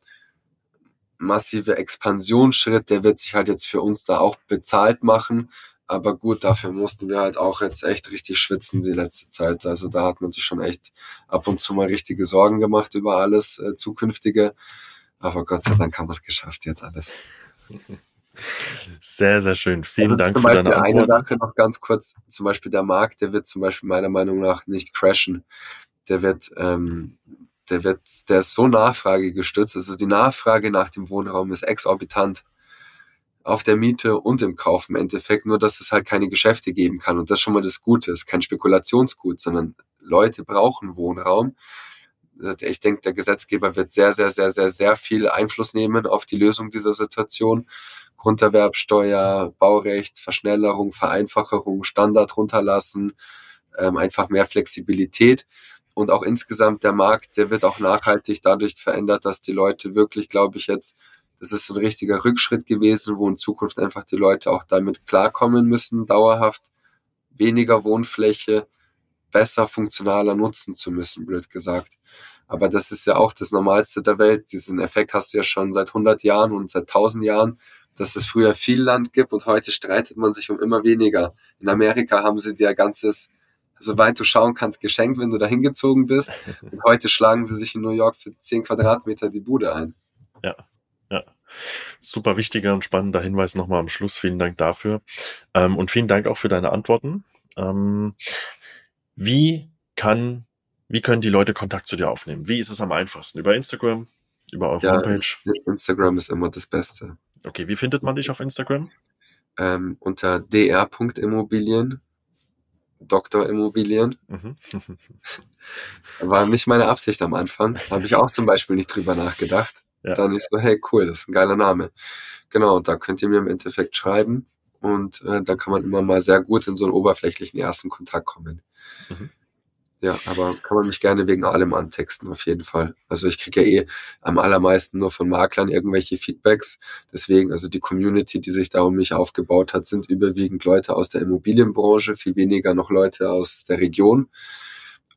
massive Expansionsschritt, der wird sich halt jetzt für uns da auch bezahlt machen, aber gut, dafür mussten wir halt auch jetzt echt richtig schwitzen die letzte Zeit. Also da hat man sich schon echt ab und zu mal richtige Sorgen gemacht über alles äh, Zukünftige. Aber Gott sei Dank haben wir es geschafft jetzt alles. Sehr, sehr schön. Vielen also Dank für Beispiel deine Antwort. Eine Sache noch ganz kurz. Zum Beispiel der Markt, der wird zum Beispiel meiner Meinung nach nicht crashen. Der wird, ähm, der wird, der ist so nachfragegestützt. Also die Nachfrage nach dem Wohnraum ist exorbitant auf der Miete und im Kauf im Endeffekt, nur dass es halt keine Geschäfte geben kann. Und das schon mal das Gute, ist kein Spekulationsgut, sondern Leute brauchen Wohnraum. Ich denke, der Gesetzgeber wird sehr, sehr, sehr, sehr, sehr viel Einfluss nehmen auf die Lösung dieser Situation. Grunderwerbsteuer, Baurecht, Verschnellerung, Vereinfachung, Standard runterlassen, ähm, einfach mehr Flexibilität. Und auch insgesamt der Markt, der wird auch nachhaltig dadurch verändert, dass die Leute wirklich, glaube ich, jetzt das ist ein richtiger Rückschritt gewesen, wo in Zukunft einfach die Leute auch damit klarkommen müssen, dauerhaft weniger Wohnfläche besser, funktionaler nutzen zu müssen, blöd gesagt. Aber das ist ja auch das Normalste der Welt. Diesen Effekt hast du ja schon seit 100 Jahren und seit 1000 Jahren, dass es früher viel Land gibt und heute streitet man sich um immer weniger. In Amerika haben sie dir ganzes, soweit du schauen kannst, geschenkt, wenn du da hingezogen bist. Und heute schlagen sie sich in New York für 10 Quadratmeter die Bude ein. Ja, ja. Super wichtiger und spannender Hinweis nochmal am Schluss. Vielen Dank dafür. Ähm, und vielen Dank auch für deine Antworten. Ähm, wie kann, wie können die Leute Kontakt zu dir aufnehmen? Wie ist es am einfachsten? Über Instagram? Über eure ja, Homepage? Instagram ist immer das Beste. Okay, wie findet man dich auf Instagram? Ähm, unter dr.immobilien. Doktor Immobilien. Mhm. War nicht meine Absicht am Anfang. Habe ich auch zum Beispiel nicht drüber nachgedacht. Ja. Dann ist so, hey, cool, das ist ein geiler Name. Genau, da könnt ihr mir im Endeffekt schreiben und äh, da kann man immer mal sehr gut in so einen oberflächlichen ersten Kontakt kommen. Mhm. Ja, aber kann man mich gerne wegen allem antexten, auf jeden Fall. Also ich kriege ja eh am allermeisten nur von Maklern irgendwelche Feedbacks. Deswegen, also die Community, die sich da um mich aufgebaut hat, sind überwiegend Leute aus der Immobilienbranche, viel weniger noch Leute aus der Region.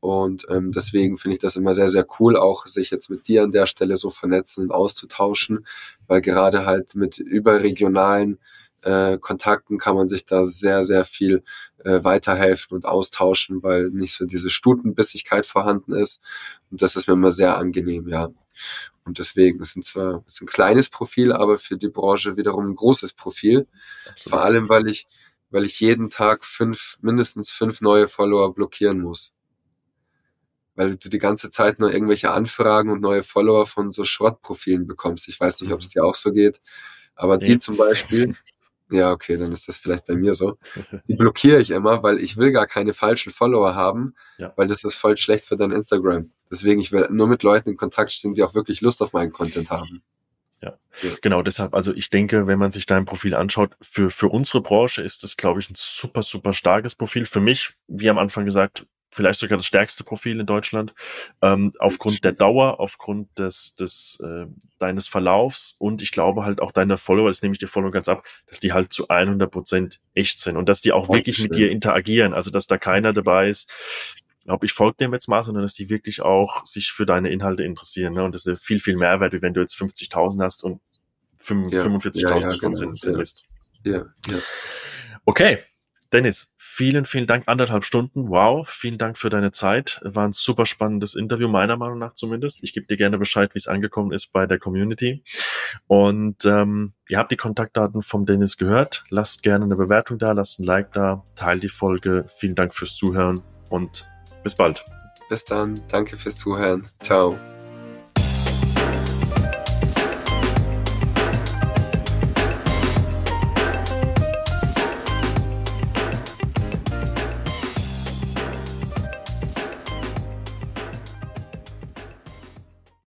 Und ähm, deswegen finde ich das immer sehr, sehr cool, auch sich jetzt mit dir an der Stelle so vernetzen und auszutauschen, weil gerade halt mit überregionalen äh, Kontakten kann man sich da sehr, sehr viel äh, weiterhelfen und austauschen, weil nicht so diese Stutenbissigkeit vorhanden ist. Und das ist mir immer sehr angenehm, ja. Und deswegen, es sind zwar es ist ein kleines Profil, aber für die Branche wiederum ein großes Profil. Absolut. Vor allem, weil ich, weil ich jeden Tag fünf, mindestens fünf neue Follower blockieren muss weil du die ganze Zeit nur irgendwelche Anfragen und neue Follower von so Schrottprofilen bekommst. Ich weiß nicht, ob es mhm. dir auch so geht, aber die zum Beispiel, ja, okay, dann ist das vielleicht bei mir so. Die blockiere ich immer, weil ich will gar keine falschen Follower haben, ja. weil das ist voll schlecht für dein Instagram. Deswegen, ich will nur mit Leuten in Kontakt stehen, die auch wirklich Lust auf meinen Content haben. Ja, genau deshalb, also ich denke, wenn man sich dein Profil anschaut, für, für unsere Branche ist das, glaube ich, ein super, super starkes Profil. Für mich, wie am Anfang gesagt, vielleicht sogar das stärkste Profil in Deutschland, ähm, aufgrund der Dauer, aufgrund des, des äh, deines Verlaufs und ich glaube halt auch deiner Follower, das nehme ich dir voll und ganz ab, dass die halt zu 100 Prozent echt sind und dass die auch wirklich mit dir interagieren, also dass da keiner dabei ist, glaube ich, folgt dem jetzt mal, sondern dass die wirklich auch sich für deine Inhalte interessieren. Ne? Und das ist viel, viel Mehrwert, wie wenn du jetzt 50.000 hast und 45.000 ja, ja, ja, davon genau. sind, sind. Ja, ja. Okay, Dennis, vielen, vielen Dank. Anderthalb Stunden. Wow. Vielen Dank für deine Zeit. War ein super spannendes Interview, meiner Meinung nach zumindest. Ich gebe dir gerne Bescheid, wie es angekommen ist bei der Community. Und ähm, ihr habt die Kontaktdaten vom Dennis gehört. Lasst gerne eine Bewertung da, lasst ein Like da, teilt die Folge. Vielen Dank fürs Zuhören und bis bald. Bis dann. Danke fürs Zuhören. Ciao.